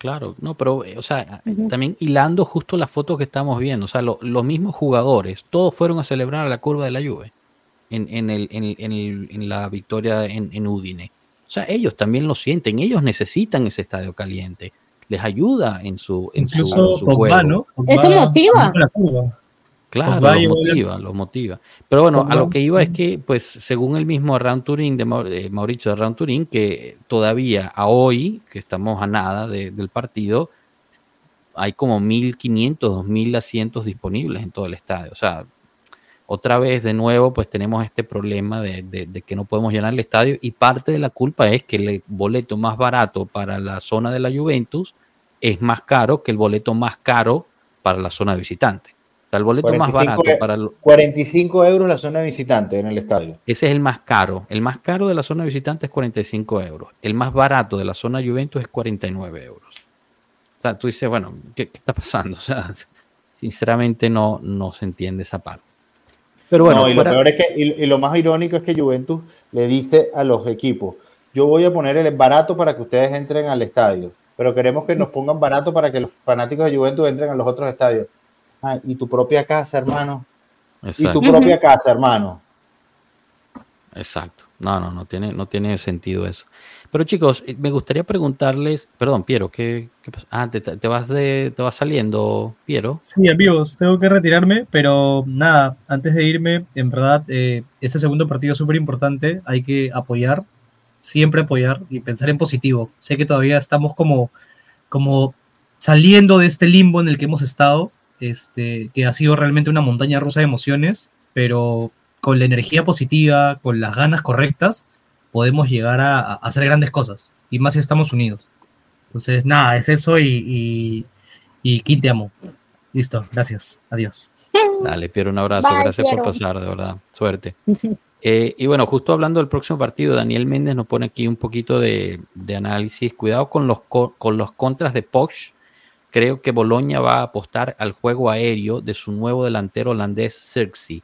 Claro, no, pero, eh, o sea, también hilando justo la foto que estamos viendo, o sea, los mismos jugadores, todos fueron a celebrar la curva de la Juve en, en, el, en, el, en la victoria en, Udine. O sea, ellos también lo sienten, ellos necesitan ese estadio caliente, les ayuda en su, en su, juego. Eso motiva. Claro, los motiva, los motiva. Pero bueno, a lo que iba es que, pues, según el mismo Round Turín, de Mauricio de Round Turín, que todavía a hoy, que estamos a nada del partido, hay como 1.500, 2.000 asientos disponibles en todo el estadio. O sea, otra vez de nuevo, pues tenemos este problema de, de, que no podemos llenar el estadio y parte de la culpa es que el boleto más barato para la zona de la Juventus es más caro que el boleto más caro para la zona de visitante el boleto más barato e- para... 45 euros la zona de visitante en el estadio. Ese es el más caro. El más caro de la zona de visitante es 45 euros. El más barato de la zona Juventus es 49 euros. O sea, tú dices, bueno, ¿qué, está pasando? <laughs> O sea, sinceramente no, no se entiende esa parte. Pero bueno, y, lo peor es que, y, lo más irónico es que Juventus le dice a los equipos, yo voy a poner el barato para que ustedes entren al estadio, pero queremos que nos pongan barato para que los fanáticos de Juventus entren a los otros estadios. Ah, y tu propia casa, hermano. Y tu propia casa, hermano. Exacto. No, no, no tiene, no tiene sentido eso. Pero chicos, eh, me gustaría preguntarles, perdón, Piero, ¿qué, qué pasa? Ah, te, vas de, te vas saliendo, Piero. Sí, amigos, tengo que retirarme, pero nada, antes de irme, en verdad, eh, este segundo partido es súper importante, hay que apoyar, siempre apoyar y pensar en positivo. Sé que todavía estamos como, como saliendo de este limbo en el que hemos estado, este, que ha sido realmente una montaña rusa de emociones, pero con la energía positiva, con las ganas correctas, podemos llegar a, hacer grandes cosas, y más si estamos unidos. Entonces, nada, es eso y, y, y te amo. Listo, gracias, adiós. Dale, Piero, un abrazo, gracias por pasar, de verdad, suerte. <laughs> Eh, y bueno, justo hablando del próximo partido, Daniel Méndez nos pone aquí un poquito de, de análisis. Cuidado con los, con los contras de Poch Creo que Boloña va a apostar al juego aéreo de su nuevo delantero holandés Xerxes,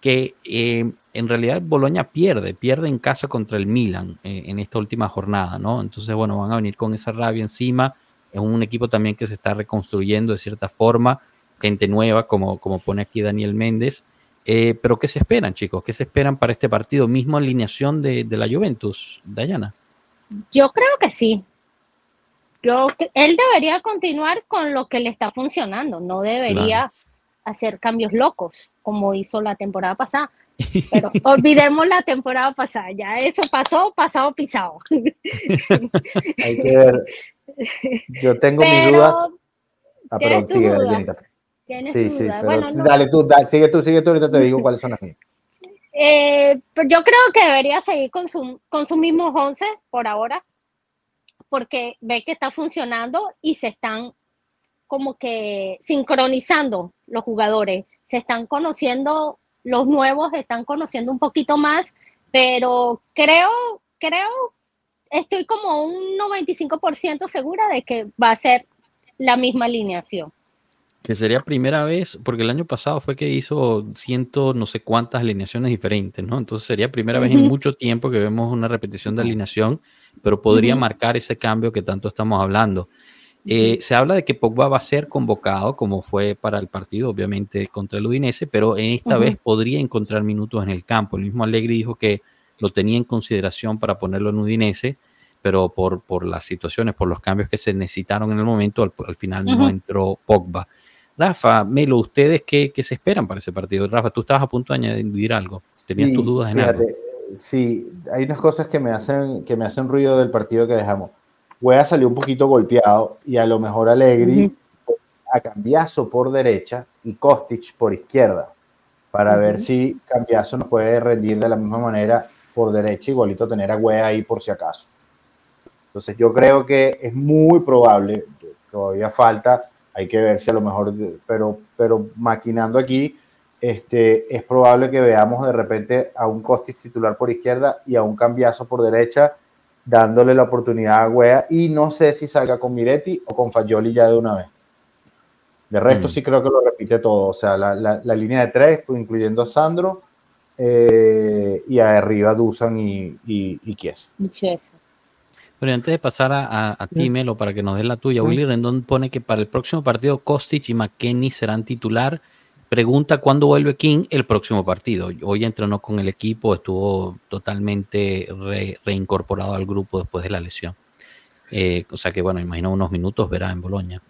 que eh, en realidad Boloña pierde, pierde en casa contra el Milan eh, en esta última jornada, ¿no? Entonces, bueno, van a venir con esa rabia encima. Es un equipo también que se está reconstruyendo de cierta forma, gente nueva, como, como pone aquí Daniel Méndez. Eh, pero ¿qué se esperan, chicos? ¿Qué se esperan para este partido? ¿Mismo alineación de la Juventus, Dayana? Yo creo que sí. Yo, él debería continuar con lo que le está funcionando, no debería hacer cambios locos como hizo la temporada pasada. Pero <laughs> olvidemos la temporada pasada, ya eso pasó, pasado, pisado. Hay que ver. Yo tengo mis dudas. Ah, perdón, sigue, duda? Sí, sí, pero dale tú, sigue tú, sigue tú, ahorita te digo <laughs> cuáles son las mías. Eh, pues yo creo que debería seguir con su, con su mismo 11 por ahora, porque ve que está funcionando y se están como que sincronizando los jugadores, se están conociendo, los nuevos están conociendo un poquito más, pero creo, creo, estoy como un 95% segura de que va a ser la misma alineación. Que sería primera vez, porque el año pasado fue que hizo ciento no sé cuántas alineaciones diferentes, ¿no? Entonces sería primera vez en mucho tiempo que vemos una repetición de alineación, pero podría marcar ese cambio que tanto estamos hablando. Eh, se habla de que Pogba va a ser convocado, como fue para el partido, obviamente, contra el Udinese, pero en esta vez podría encontrar minutos en el campo. El mismo Allegri dijo que lo tenía en consideración para ponerlo en Udinese, pero por, por las situaciones, por los cambios que se necesitaron en el momento, al, final no entró Pogba. Rafa, Melo, ¿ustedes qué, se esperan para ese partido? Rafa, tú estabas a punto de añadir algo. ¿Tenías tus dudas en algo? Sí, hay unas cosas que me, hacen, que me hacen ruido del partido que dejamos. Wea salió un poquito golpeado y a lo mejor Alegri a Cambiazo por derecha y Kostic por izquierda para ver si Cambiazo nos puede rendir de la misma manera por derecha, igualito tener a Wea ahí por si acaso. Entonces yo creo que es muy probable, todavía falta hay que ver si a lo mejor, pero, pero maquinando aquí, este, es probable que veamos de repente a un Costis titular por izquierda y a un cambiazo por derecha, dándole la oportunidad a Wea. Y no sé si salga con Miretti o con Fagioli ya de una vez. De resto, mm. sí creo que lo repite todo. O sea, la, la, línea de tres, incluyendo a Sandro, eh, y arriba Dusan y, y, y pero antes de pasar a, a, ti, Melo, para que nos des la tuya, Willy Rendón pone que para el próximo partido Kostic y McKenny serán titular. Pregunta cuándo vuelve King el próximo partido. Hoy entrenó con el equipo, estuvo totalmente reincorporado al grupo después de la lesión. Eh, o sea que, bueno, imagino unos minutos verá en Boloña.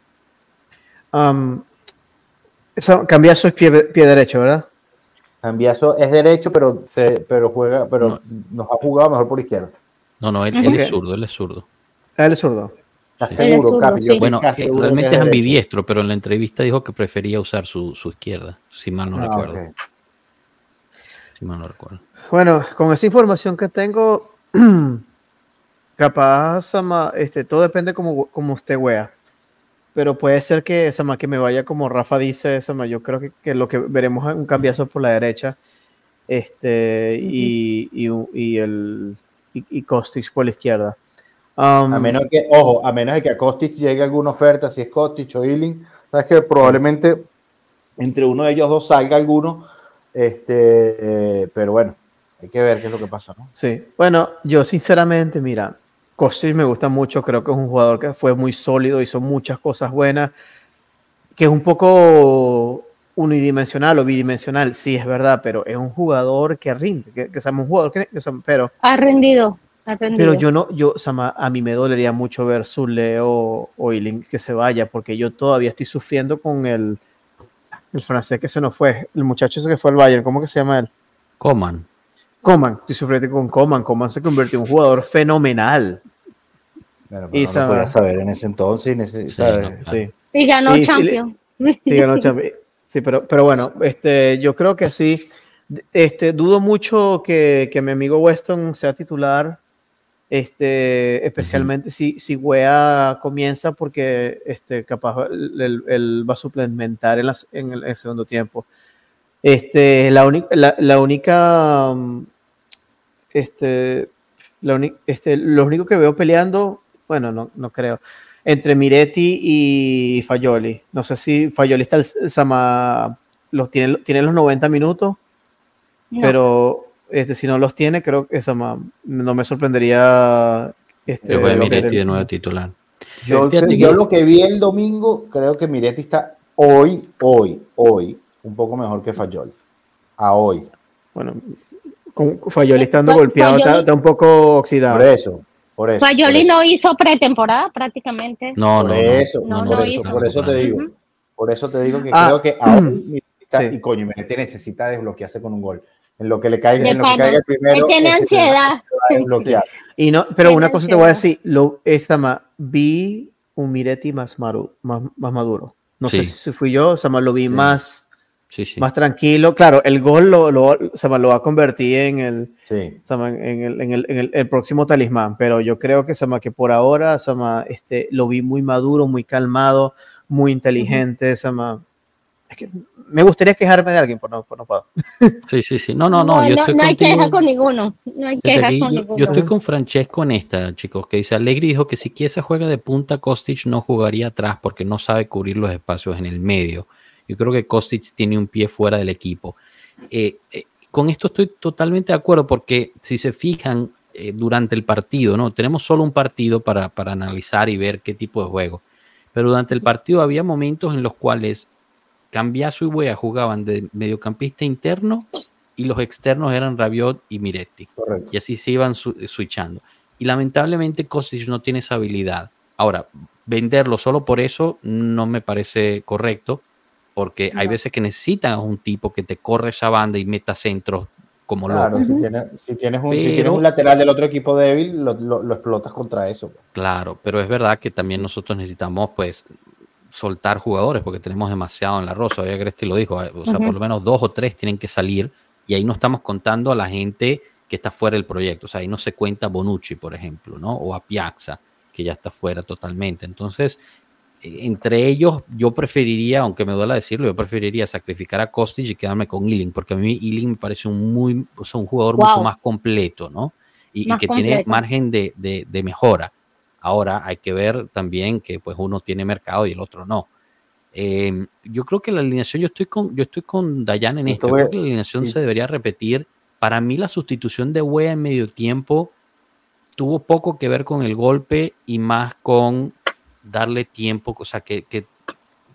Um, eso, cambiazo es pie, derecho, ¿verdad? Cambiazo es derecho, pero, pero juega, pero nos ha jugado mejor por izquierda. No, no, él, es zurdo, él es zurdo. Él es zurdo. ¿Estás seguro, Bueno, eh, realmente es ambidiestro, pero en la entrevista dijo que prefería usar su, izquierda, si mal no ah, recuerdo. Si mal no recuerdo. Bueno, con esa información que tengo, <clears throat> capaz, este, todo depende como, como usted wea. Pero puede ser que, Sama, que me vaya como Rafa dice, Sama, yo creo que, lo que veremos es un cambiazo por la derecha. Este, y, y el y, y Kostic por la izquierda. A um, menos que, ojo, a menos de que a Kostic llegue alguna oferta, si es Kostic o Ealing, sabes que probablemente entre uno de ellos dos salga alguno, este, eh, pero bueno, hay que ver qué es lo que pasa, ¿no? Sí, bueno, yo sinceramente, mira, Kostic me gusta mucho, creo que es un jugador que fue muy sólido, hizo muchas cosas buenas, que es un poco unidimensional o bidimensional, sí es verdad, pero es un jugador que rinde, que, que un jugador que, pero ha rendido, Pero yo no, yo, Sama, a mí me dolería mucho ver Zule o, o que se vaya, porque yo todavía estoy sufriendo con el, el francés que se nos fue, el muchacho ese que fue al Bayern, ¿cómo que se llama él? Coman. Coman, estoy sufriendo con Coman, Coman se convirtió en un jugador fenomenal. y no lo saber en ese entonces. sí. Y ganó Champions. Sí, ganó Champions. Sí, pero, pero bueno, este, yo creo que sí. Este, dudo mucho que, que mi amigo Weston sea titular, este, especialmente si, si Wea comienza, porque este, capaz él, va a suplementar en, las, en, el, segundo tiempo. Este, la, la, la única, este, la este, lo único que veo peleando, bueno, no, no creo entre Miretti y Fayoli. No sé si Fayoli está el, Sama, los tiene, tiene los 90 minutos, pero este, si no los tiene, creo que Sama, no me sorprendería. Este, voy a Miretti de nuevo titular. Yo, lo que vi el domingo, creo que Miretti está hoy, hoy, hoy, un poco mejor que Fayoli. A hoy. Bueno, con Fayoli estando golpeado, está, un poco oxidado. Por eso, por eso, Fayoli no hizo pretemporada prácticamente. No, no, por eso, no, por, eso por eso te digo. Por eso te digo que ah, creo que ahora <clears throat> y coño, Menete necesita desbloquearse con un gol. En lo que le caiga, en lo que caiga primero. Él tiene ansiedad. Y no, pero una cosa te voy a decir, lo, esa más, vi un Miretti más, más, más maduro. No sé si fui yo, o sea, lo vi más, más tranquilo. Claro, el gol lo, lo, lo va a convertir en el, en, el, en, el, el, próximo talismán, pero yo creo que, que por ahora este, lo vi muy maduro, muy calmado, muy inteligente. Es que me gustaría quejarme de alguien, pero no, no puedo. <laughs> Sí, sí, sí. No, no, no. No, yo estoy no hay queja con ninguno. No hay queja con ninguno. Yo estoy con Francesco en esta, chicos, que dice, Allegri dijo que si Chiesa juega de punta, Kostic no jugaría atrás porque no sabe cubrir los espacios en el medio. Yo creo que Kostic tiene un pie fuera del equipo. Eh, eh, con esto estoy totalmente de acuerdo porque si se fijan eh, durante el partido, ¿no? Tenemos solo un partido para, para analizar y ver qué tipo de juego. Pero durante el partido había momentos en los cuales Cambiaso y Wea jugaban de mediocampista interno y los externos eran Rabiot y Miretti. Y así se iban switchando. Y lamentablemente Kostic no tiene esa habilidad. Ahora, venderlo solo por eso no me parece correcto, porque hay veces que necesitan a un tipo que te corre esa banda y meta centros como claro, Si, tienes, si, tienes un, lateral del otro equipo débil, lo, lo, explotas contra eso. Pues. Claro, pero es verdad que también nosotros necesitamos pues soltar jugadores porque tenemos demasiado en la rosa. Ya Gresti lo dijo, o sea, por lo menos dos o tres tienen que salir y ahí no estamos contando a la gente que está fuera del proyecto. O sea, ahí no se cuenta Bonucci, por ejemplo, ¿no? O a Piazza, que ya está fuera totalmente. Entonces, eh, entre ellos, yo preferiría, aunque me duela decirlo, yo preferiría sacrificar a Kostic y quedarme con Ealing, porque a mí Ealing me parece un, muy, o sea, un jugador mucho más completo, ¿no? Y, que tiene margen de, de, de mejora. Ahora hay que ver también que pues uno tiene mercado y el otro no. Em, yo creo que la alineación, yo estoy con, yo estoy con Dayan en esto, creo que la alineación se debería repetir. Para mí la sustitución de Wea en medio tiempo tuvo poco que ver con el golpe y más con darle tiempo, o sea, que, que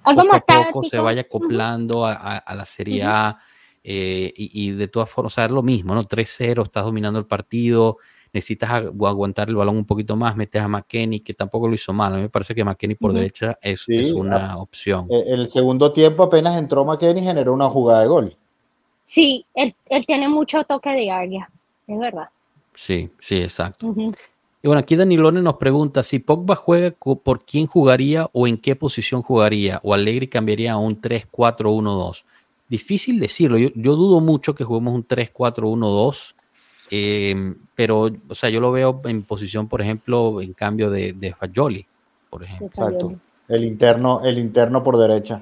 poco a poco se vaya acoplando a, la Serie A eh, y, y, de todas formas, o sea, es lo mismo, ¿no? 3-0, estás dominando el partido, necesitas aguantar el balón un poquito más, metes a McKenny, que tampoco lo hizo mal. A mí me parece que McKenny por derecha es, es una opción. E, el segundo tiempo apenas entró McKenny y generó una jugada de gol. Sí, él, tiene mucho toque de área, es verdad. Sí, sí, exacto. Y bueno, aquí Danilone nos pregunta si Pogba juega, ¿por quién jugaría o en qué posición jugaría? ¿O Allegri cambiaría a un 3-4-1-2? Difícil decirlo. Yo, yo, dudo mucho que juguemos un 3-4-1-2. Em, pero, o sea, yo lo veo en posición, por ejemplo, en cambio de, de Fagioli, por ejemplo. Exacto. El interno, el interno por derecha.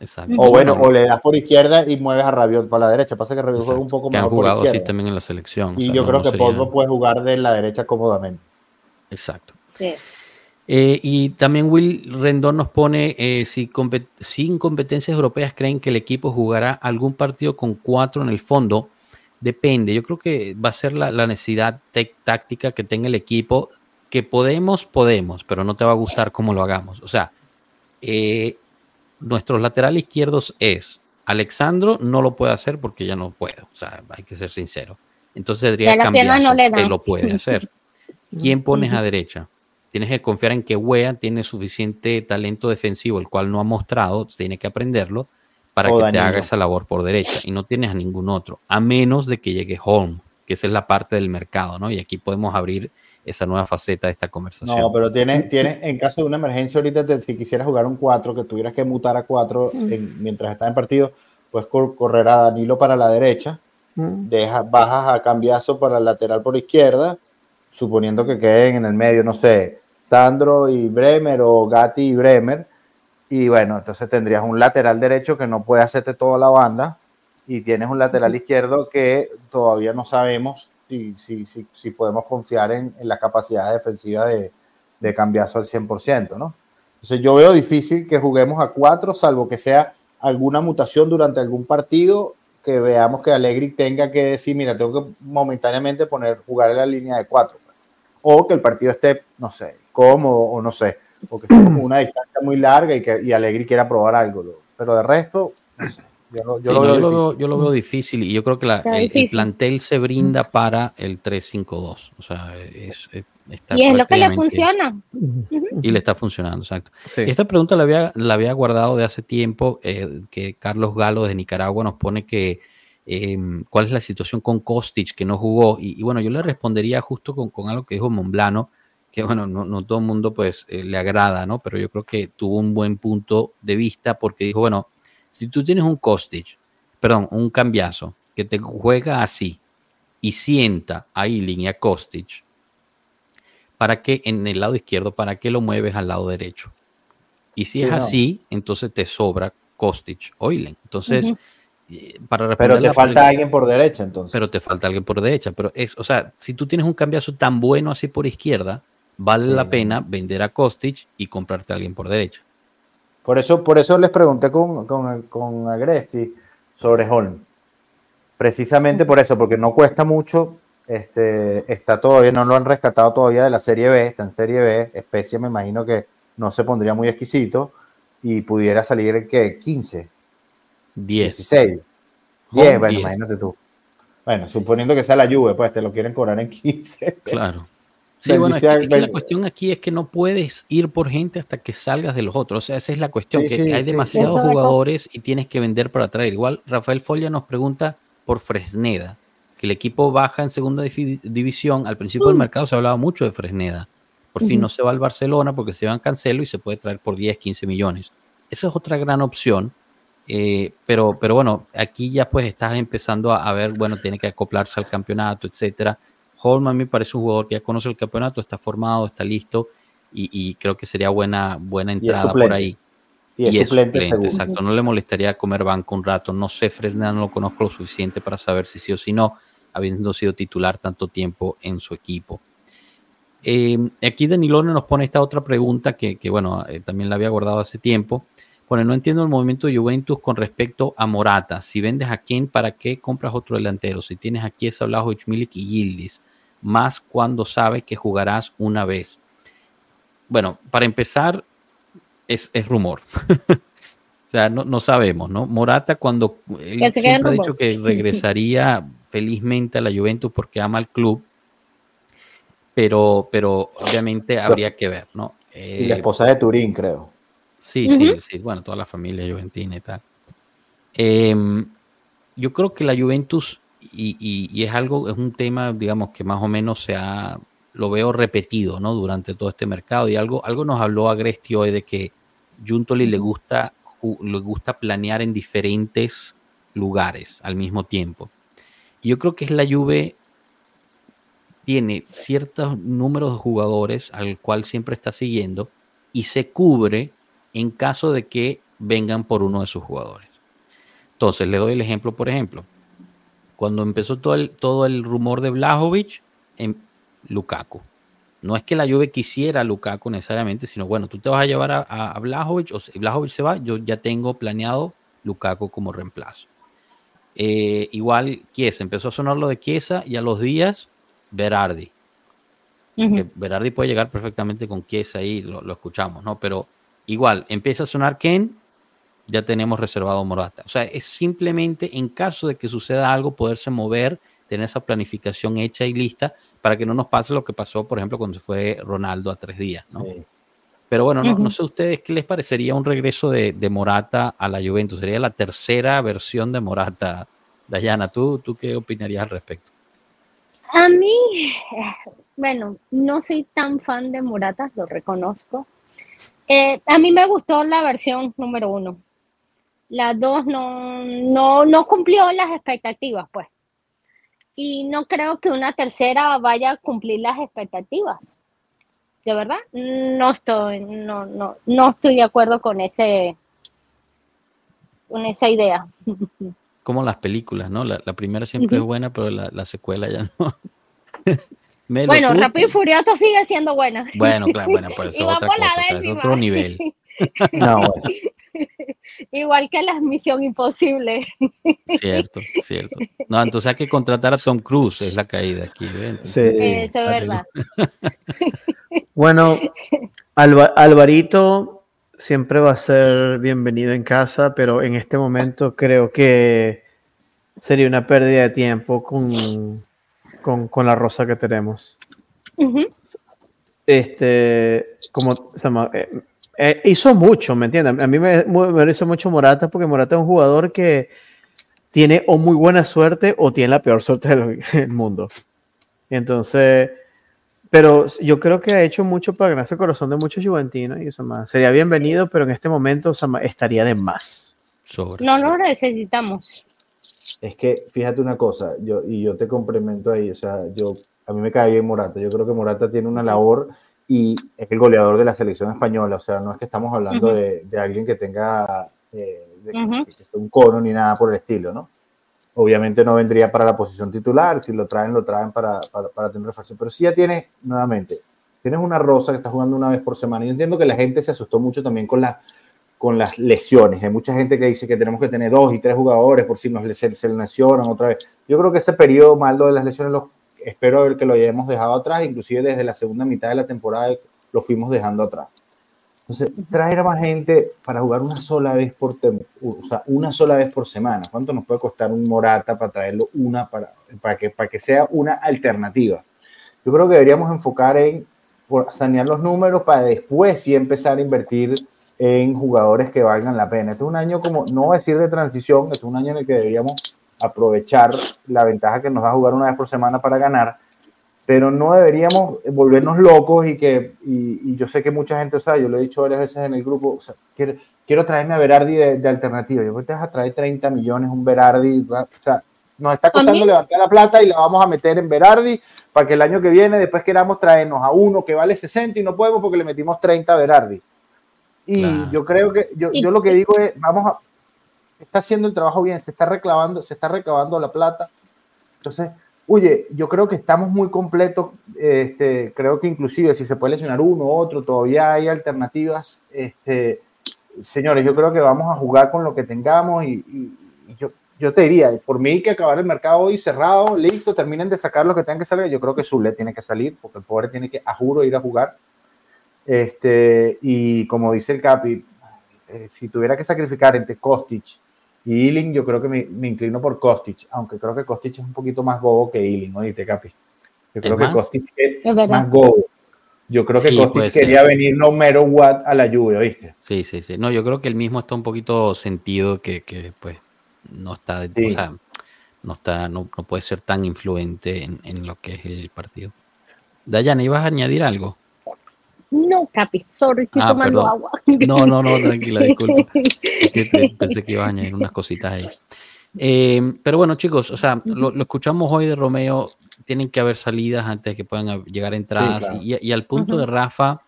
Exacto. O bueno, o le das por izquierda y mueves a Rabiot para la derecha. Pasa que Rabiot juega un poco más. Que han jugado así también en la selección. Y yo creo que sería... puede jugar de la derecha cómodamente. Exacto. Sí. Eh, y también Will Rendón nos pone, eh, si sin competencias europeas creen que el equipo jugará algún partido con cuatro en el fondo, Depende, yo creo que va a ser la, necesidad táctica que tenga el equipo, que podemos, podemos, pero no te va a gustar cómo lo hagamos. O sea, eh, nuestros laterales izquierdos es Alexandro, no lo puede hacer porque ya no puede, o sea, hay que ser sincero. Entonces cambiar no que lo puede hacer. <laughs> ¿Quién pones a derecha? Tienes que confiar en que Wea tiene suficiente talento defensivo, el cual no ha mostrado, tiene que aprenderlo para que te haga esa labor por derecha y no tienes a ningún otro, a menos de que llegue Home, que esa es la parte del mercado, ¿no? Y aquí podemos abrir esa nueva faceta de esta conversación. No, pero tienes, tienes en caso de una emergencia ahorita, si quisieras jugar un 4, que tuvieras que mutar a 4 mientras estás en partido, pues correr a Danilo para la derecha, bajas a Cambiazo para el lateral por izquierda, suponiendo que queden en el medio, no sé, Sandro y Bremer o Gatti y Bremer, y bueno, entonces tendrías un lateral derecho que no puede hacerte toda la banda y tienes un lateral izquierdo que todavía no sabemos si, si, si, si podemos confiar en, en, la capacidad defensiva de, de cambiarse al 100%, ¿no? Entonces yo veo difícil que juguemos a cuatro, salvo que sea alguna mutación durante algún partido que veamos que Allegri tenga que decir, mira, tengo que momentáneamente poner, jugar en la línea de cuatro. Pues. O que el partido esté, no sé, cómodo o no sé porque es como una distancia muy larga y que y Alegri quiera probar algo. Pero de resto, yo, lo, veo difícil y yo creo que el, plantel se brinda para el 3-5-2. O sea, es, y es lo que le funciona. Y le está funcionando, exacto. Esta pregunta la había, la había guardado de hace tiempo, eh, que Carlos Galo de Nicaragua nos pone que Em, ¿Cuál es la situación con Kostic que no jugó? Y, bueno, yo le respondería justo con, con, algo que dijo Monblano, que bueno, no, no todo el mundo pues eh, le agrada, ¿no? Pero yo creo que tuvo un buen punto de vista porque dijo, bueno, si tú tienes un Kostic, perdón, un cambiazo, que te juega así y sienta ahí línea Kostic, ¿para qué en el lado izquierdo, para qué lo mueves al lado derecho? Y si es así, entonces te sobra Kostic o Entonces, eh, para Pero te falta alguien por derecha, entonces. Pero te falta alguien por derecha. Pero es, o sea, si tú tienes un cambiazo tan bueno así por izquierda, vale la pena vender a Kostic y comprarte a alguien por derecha. Por eso, por eso les pregunté con, con, con Agresti sobre Holm. Precisamente por eso, porque no cuesta mucho. Este, está todavía, no lo han rescatado todavía de la Serie B, está en Serie B. Especie, me imagino que no se pondría muy exquisito y pudiera salir que 15, 10, 16, 10, bueno, imagínate tú. Bueno, suponiendo que sea la lluvia, pues te lo quieren cobrar en 15. Claro. Sí, bueno, es que, la cuestión aquí es que no puedes ir por gente hasta que salgas de los otros. O sea, esa es la cuestión, que hay demasiados jugadores y tienes que vender para traer. Igual Rafael Folia nos pregunta por Fresneda, que el equipo baja en segunda división. Al principio del mm. mercado se hablaba mucho de Fresneda. Por fin no se va al Barcelona porque se va en Cancelo y se puede traer por 10, 15 millones. Esa es otra gran opción. Eh, pero, pero bueno, aquí ya pues estás empezando a, ver, bueno, tiene que acoplarse al campeonato, etcétera. Holman me parece un jugador que ya conoce el campeonato, está formado, está listo y, creo que sería buena, buena entrada por ahí. Y es, suplente, exacto. No le molestaría comer banco un rato. No sé, Fresneda no lo conozco lo suficiente para saber si sí o si no, habiendo sido titular tanto tiempo en su equipo. Eh, aquí Danilone nos pone esta otra pregunta que, bueno, eh, también la había guardado hace tiempo. Bueno, no entiendo el movimiento de Juventus con respecto a Morata. Si vendes a quién, ¿para qué compras otro delantero? Si tienes aquí a Blajovic, Milik y Gildis, más cuando sabes que jugarás una vez. Bueno, para empezar, es, rumor. <laughs> o sea, no, sabemos, ¿no? Morata cuando él siempre ha dicho que regresaría felizmente a la Juventus porque ama al club, pero, pero obviamente habría que ver, ¿no? y la eh, esposa de Turín, creo. Sí, sí, sí, bueno, toda la familia juventina y tal. Em, yo creo que la Juventus, y, es algo, es un tema, digamos, que más o menos se ha, lo veo repetido, ¿no? Durante todo este mercado. Y algo, algo nos habló Agresti hoy de que Juntoli le gusta, le gusta planear en diferentes lugares al mismo tiempo. Y yo creo que es la Juve tiene ciertos números de jugadores al cual siempre está siguiendo y se cubre en caso de que vengan por uno de sus jugadores. Entonces, le doy el ejemplo, por ejemplo, cuando empezó todo el, todo el rumor de Blajovic en Lukaku. No es que la Juve quisiera a Lukaku necesariamente, sino bueno, tú te vas a llevar a, a Blajovic o si Blajovic se va, yo ya tengo planeado Lukaku como reemplazo. Eh, igual Chiesa, empezó a sonar lo de Chiesa y a los días Berardi. Berardi puede llegar perfectamente con Chiesa ahí, lo, escuchamos, ¿no? Pero igual, empieza a sonar Ken, ya tenemos reservado Morata. O sea, es simplemente en caso de que suceda algo, poderse mover, tener esa planificación hecha y lista para que no nos pase lo que pasó, por ejemplo, cuando se fue Ronaldo a tres días, ¿no? Pero bueno, no, sé ustedes qué les parecería un regreso de, Morata a la Juventus. Sería la tercera versión de Morata. Dayana, ¿tú, ¿tú qué opinarías al respecto? A mí, bueno, no soy tan fan de Morata, lo reconozco. Eh, a mí me gustó la versión número uno. La dos no, no, no cumplió las expectativas, pues. Y no creo que una tercera vaya a cumplir las expectativas. De verdad, no estoy, no, no, no estoy de acuerdo con ese, con esa idea. <laughs> como las películas, ¿no? La, primera siempre es buena, pero la, secuela ya no. <laughs> bueno, Rápido y Furioso sigue siendo buena. Bueno, claro, <laughs> bueno, pues es otra cosa, es otro nivel. <laughs> Igual que la Misión Imposible. Cierto, cierto. No, entonces hay que contratar a Tom Cruise, es la caída aquí. Sí. Eso es verdad. <laughs> bueno, Alvarito siempre va a ser bienvenido en casa, pero en este momento creo que sería una pérdida de tiempo con, con, la rosa que tenemos. Este, como se llama, eh, eh, hizo mucho, ¿me entiendes? A mí me, me hizo mucho Morata porque Morata es un jugador que tiene o muy buena suerte o tiene la peor suerte del <laughs> mundo. Entonces, pero yo creo que ha hecho mucho para ganarse el corazón de muchos juventinos y eso Sería bienvenido, pero en este momento estaría de más. No lo necesitamos. Es que fíjate una cosa, yo y yo te complemento ahí, o sea, yo a mí me cae bien Morata. Yo creo que Morata tiene una labor y es el goleador de la selección española. O sea, no es que estamos hablando de, alguien que tenga eh, un cono ni nada por el estilo, ¿no? Obviamente no vendría para la posición titular, si lo traen, lo traen para, para, para tener refuerzo. Pero si ya tienes, nuevamente, tienes una rosa que está jugando una vez por semana. Yo entiendo que la gente se asustó mucho también con, la, con las lesiones. Hay mucha gente que dice que tenemos que tener dos y tres jugadores por si nos se, se lesionan otra vez. Yo creo que ese periodo malo de las lesiones lo espero ver que lo hayamos dejado atrás, inclusive desde la segunda mitad de la temporada lo fuimos dejando atrás. Entonces, traer a más gente para jugar una sola vez por o sea, una sola vez por semana. ¿Cuánto nos puede costar un Morata para traerlo una para, para que para que sea una alternativa? Yo creo que deberíamos enfocar en sanear los números para después sí empezar a invertir en jugadores que valgan la pena. Este es un año como no voy a decir de transición, este es un año en el que deberíamos aprovechar la ventaja que nos da jugar una vez por semana para ganar, pero no deberíamos volvernos locos y que, y, yo sé que mucha gente, o sea, yo lo he dicho varias veces en el grupo, o sea, quiero, quiero traerme a Berardi de, alternativa, yo te vas a traer 30 millones, un Berardi, o sea, nos está costando levantar la plata y la vamos a meter en Berardi para que el año que viene después queramos traernos a uno que vale 60 y no podemos porque le metimos 30 a Berardi. Y yo creo que, yo, yo lo que digo es, vamos a, está haciendo el trabajo bien, se está reclamando, se está recabando la plata. Entonces, oye, yo creo que estamos muy completos. Este, creo que inclusive si se puede lesionar uno u otro, todavía hay alternativas. Este, señores, yo creo que vamos a jugar con lo que tengamos y, yo, yo te diría, por mí que acabar el mercado hoy cerrado, listo, terminen de sacar lo que tengan que salir. Yo creo que Zule tiene que salir porque el pobre tiene que, a juro, ir a jugar. Este, y como dice el Capi, eh, si tuviera que sacrificar entre Kostic y Ealing, yo creo que me, me, inclino por Kostic, aunque creo que Kostic es un poquito más gobo que Ealing, ¿no? Capi? Yo creo que Kostic es, más gobo. Yo creo que Kostic quería venir no mero what a la lluvia, ¿viste? Sí, sí, sí. No, yo creo que el mismo está un poquito sentido que, que pues, no está, o sea, no está, no, no, puede ser tan influente en, en, lo que es el partido. Dayana, ¿ibas a añadir algo? No, Capi, sorry, estoy ah, tomando agua. No, no, no, tranquila, disculpa. <laughs> pensé que iba a añadir unas cositas ahí. Eh, pero bueno, chicos, o sea, lo, escuchamos hoy de Romeo, tienen que haber salidas antes de que puedan llegar entradas. y, al punto de Rafa,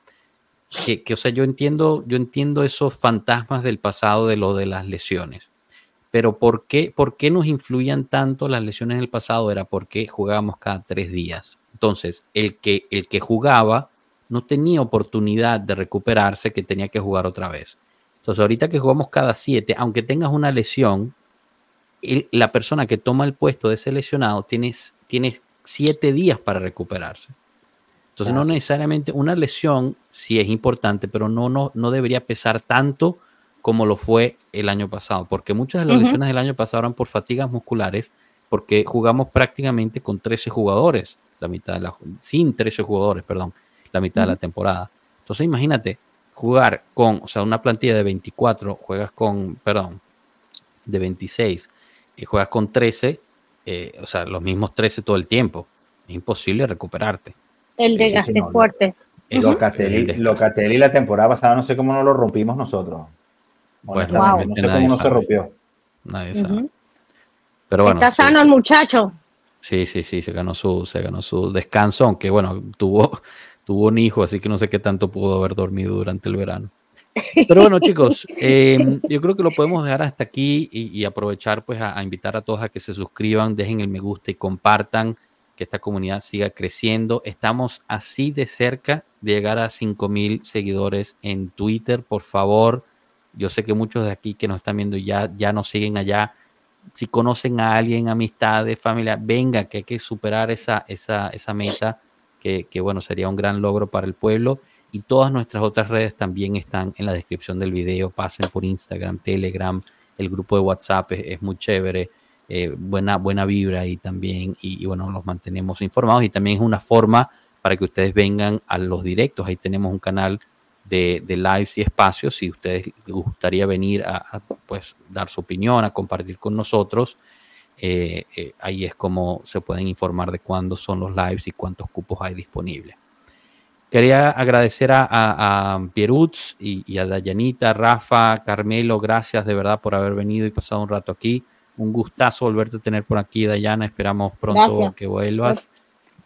que, que, o sea, yo entiendo, yo entiendo esos fantasmas del pasado de lo de las lesiones. Pero ¿por qué, ¿por qué nos influían tanto las lesiones del pasado? Era porque jugábamos cada tres días. Entonces, el que, el que jugaba no tenía oportunidad de recuperarse que tenía que jugar otra vez. Entonces, ahorita que jugamos cada siete, aunque tengas una lesión, la persona que toma el puesto de ese lesionado tiene, siete días para recuperarse. Entonces, no necesariamente una lesión sí es importante, pero no, no, no debería pesar tanto como lo fue el año pasado, porque muchas de las lesiones del año pasado eran por fatigas musculares, porque jugamos prácticamente con 13 jugadores, la mitad de la, sin 13 jugadores, perdón, la mitad de la temporada. Entonces imagínate jugar con, o sea, una plantilla de 24, juegas con, perdón, de 26 y juegas con 13, eh, o sea, los mismos 13 todo el tiempo. Es imposible recuperarte. El desgaste fuerte. Locatelli, la temporada pasada, no sé cómo no lo rompimos nosotros. Bueno, no sé cómo no se rompió. Nadie sabe. Pero bueno. Está sano el muchacho. Sí, sí, sí, se ganó su, se ganó su descanso, aunque bueno, tuvo, tuvo un hijo, así que no sé qué tanto pudo haber dormido durante el verano. <laughs> Pero bueno, chicos, em, yo creo que lo podemos dejar hasta aquí y, aprovechar pues a, invitar a todos a que se suscriban, dejen el me gusta y compartan, que esta comunidad siga creciendo. Estamos así de cerca de llegar a 5000 seguidores en Twitter, por favor. Yo sé que muchos de aquí que nos están viendo ya, ya nos siguen allá. Si conocen a alguien, amistades, familia, venga, que hay que superar esa, esa, esa meta que, bueno, sería un gran logro para el pueblo. Y todas nuestras otras redes también están en la descripción del video. Pasen por Instagram, Telegram, el grupo de WhatsApp es, muy chévere. Eh, buena, buena vibra ahí también. Y, bueno, los mantenemos informados. Y también es una forma para que ustedes vengan a los directos. Ahí tenemos un canal de, lives y espacios. Si ustedes gustaría venir a, pues, dar su opinión, a compartir con nosotros, eh, eh, ahí es como se pueden informar de cuándo son los lives y cuántos cupos hay disponibles. Quería agradecer a, a, Pierutz y, a Dayanita, Rafa, Carmelo, gracias de verdad por haber venido y pasado un rato aquí. Un gustazo volverte a tener por aquí, Dayana. Esperamos pronto que vuelvas.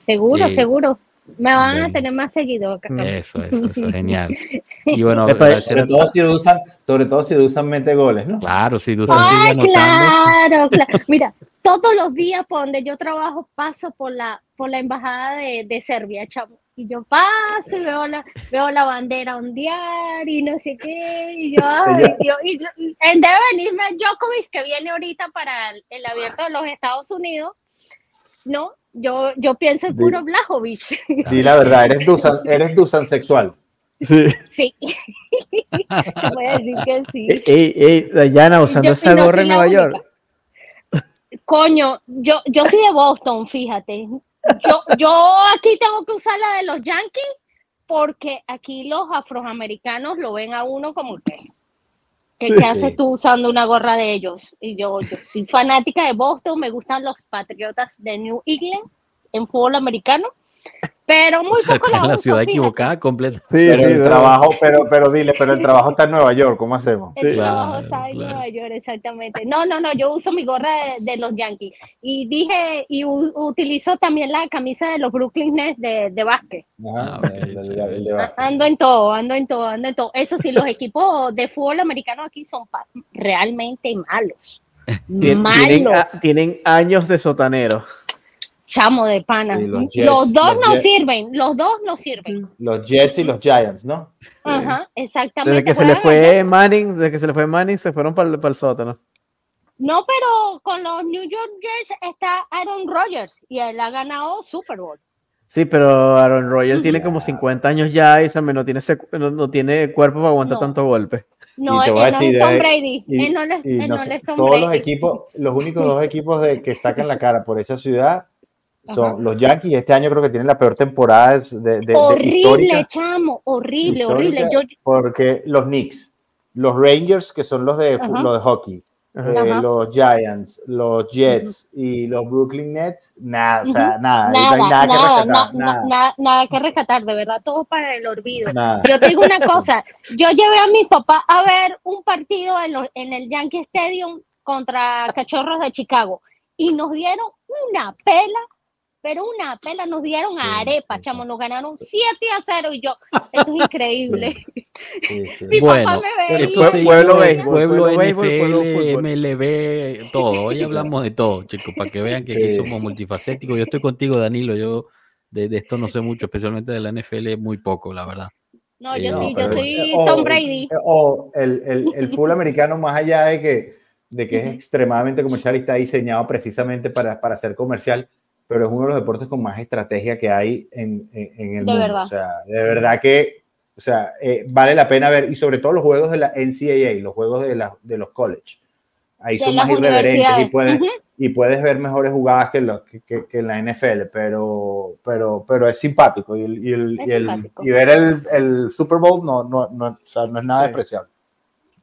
Seguro, eh, seguro. Me van a tener más seguido Eso, eso, eso, genial. <laughs> Y bueno, sobre, todo si usan, sobre todo si usan mente goles, ¿no? Claro, si usan Ay, claro, <laughs> claro. Mira, todos los días por donde yo trabajo paso por la, por la embajada de, de Serbia, chamo. Y yo paso y veo la, veo la bandera ondear y no sé qué. Y yo, <laughs> ay, Dios. Y, debe venirme Djokovic, que viene ahorita para el, el abierto de los Estados Unidos, ¿no? Yo, yo pienso en puro Blajovic. <laughs> Sí, la verdad, eres Dusan, eres Dusan sexual. Sí. Sí. <laughs> Voy a decir que sí. Ey, ey, Dayana, usando esa gorra en Nueva York. Coño, yo, yo soy de Boston, fíjate. Yo, yo aquí tengo que usar la de los Yankees porque aquí los afroamericanos lo ven a uno como que ¿Qué, haces tú usando una gorra de ellos? Y yo, yo soy fanática de Boston, me gustan los Patriotas de New England en fútbol americano, pero muy poco la, la ciudad equivocada completa. Sí, pero sí, el trabajo, pero, pero dile, pero el trabajo está en Nueva York, ¿cómo hacemos? El trabajo está en Nueva York, exactamente. No, no, no, yo uso mi gorra de, los Yankees y dije, y utilizo también la camisa de los Brooklyn Nets de, de básquet. Ah, ando en todo, ando en todo, ando en todo. Eso sí, los equipos de fútbol americano aquí son realmente malos. malos. tienen años de sotanero chamo de pana. Los, dos no sirven, los dos no sirven. Los Jets y los Giants, ¿no? Ajá, exactamente. Desde que se le fue Manning, desde que se le fue Manning, se fueron para el, para el sótano. No, pero con los New York Jets está Aaron Rodgers y él ha ganado Super Bowl. Sí, pero Aaron Rodgers tiene como 50 años ya y no tiene, no, tiene cuerpo para aguantar tanto golpe. No, él, no es Tom Brady. él no, es, Tom todos los equipos, los únicos <laughs> dos equipos de, que sacan la cara por esa ciudad son los Yankees. Este año creo que tienen la peor temporada de, de horrible, chamo, horrible, horrible. Porque los Knicks, los Rangers, que son los de, los de hockey, eh, los Giants, los Jets y los Brooklyn Nets, nada, o sea, nada, nada, nada, que rescatar, nada. nada, que rescatar, de verdad, todo para el olvido. Yo te digo una <laughs> cosa, yo llevé a mi papá a ver un partido en, en el Yankee Stadium contra Cachorros de Chicago y nos dieron una pela pero una pela nos dieron a arepa, chamo, nos ganaron 7 a 0 y yo, esto es increíble. <laughs> <laughs> Mi bueno, papá me ve. Esto se pueblo, pueblo, pueblo NFL, MLB, todo. Hoy hablamos de todo, chicos, para que vean que aquí somos multifacéticos. Yo estoy contigo, Danilo, yo de, de, esto no sé mucho, especialmente de la NFL, muy poco, la verdad. No, yo sí, yo soy Tom Brady. O el, el, el fútbol americano, más allá de que, de que es extremadamente comercial y está diseñado precisamente para, para ser comercial, pero es uno de los deportes con más estrategia que hay en, en, el mundo. O sea, de verdad que o sea, eh, vale la pena ver, y sobre todo los juegos de la NCAA, los juegos de, la, de los college. Ahí son más irreverentes y puedes, y puedes ver mejores jugadas que, los, que, que, en la NFL, pero, pero, pero es simpático. Y, y, el, y, el, y ver el, el, Super Bowl no, no, no, o sea, no es nada despreciable.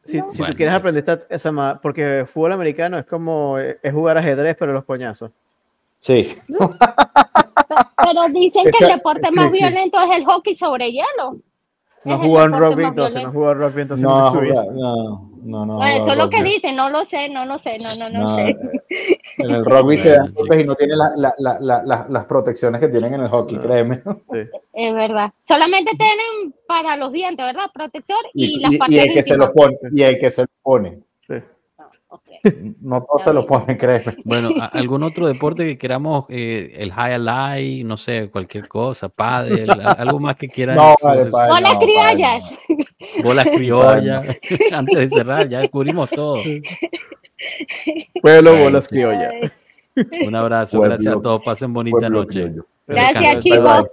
Si, si tú quieres aprender esta, esa, porque fútbol americano es como es jugar ajedrez, pero los coñazos. Sí. Pero dicen que el deporte más violento es el hockey sobre hielo. No jugó en rugby, entonces no jugó en rugby, entonces no, no, no, no, Eso es lo que dicen, no lo sé, no lo sé, no, no, no, sé. <laughs> En el rugby se dan golpes y no tiene la, la, la, las protecciones que tienen en el hockey, créeme. <laughs> Es verdad. Solamente tienen para los dientes, ¿verdad? Protector y, las partes y el que se lo pone, y el que se lo pone. No todos se lo ponen, créeme. <laughs> Bueno, ¿algún otro deporte que queramos? Eh, el high alive, no sé, cualquier cosa, pádel, algo más que quieran. No, Bolas criollas. <laughs> Bolas criollas. <laughs> Antes de cerrar, ya descubrimos todo. Pueblo, bolas criollas. Un abrazo, gracias a todos, pasen bonita noche. Gracias, chicos.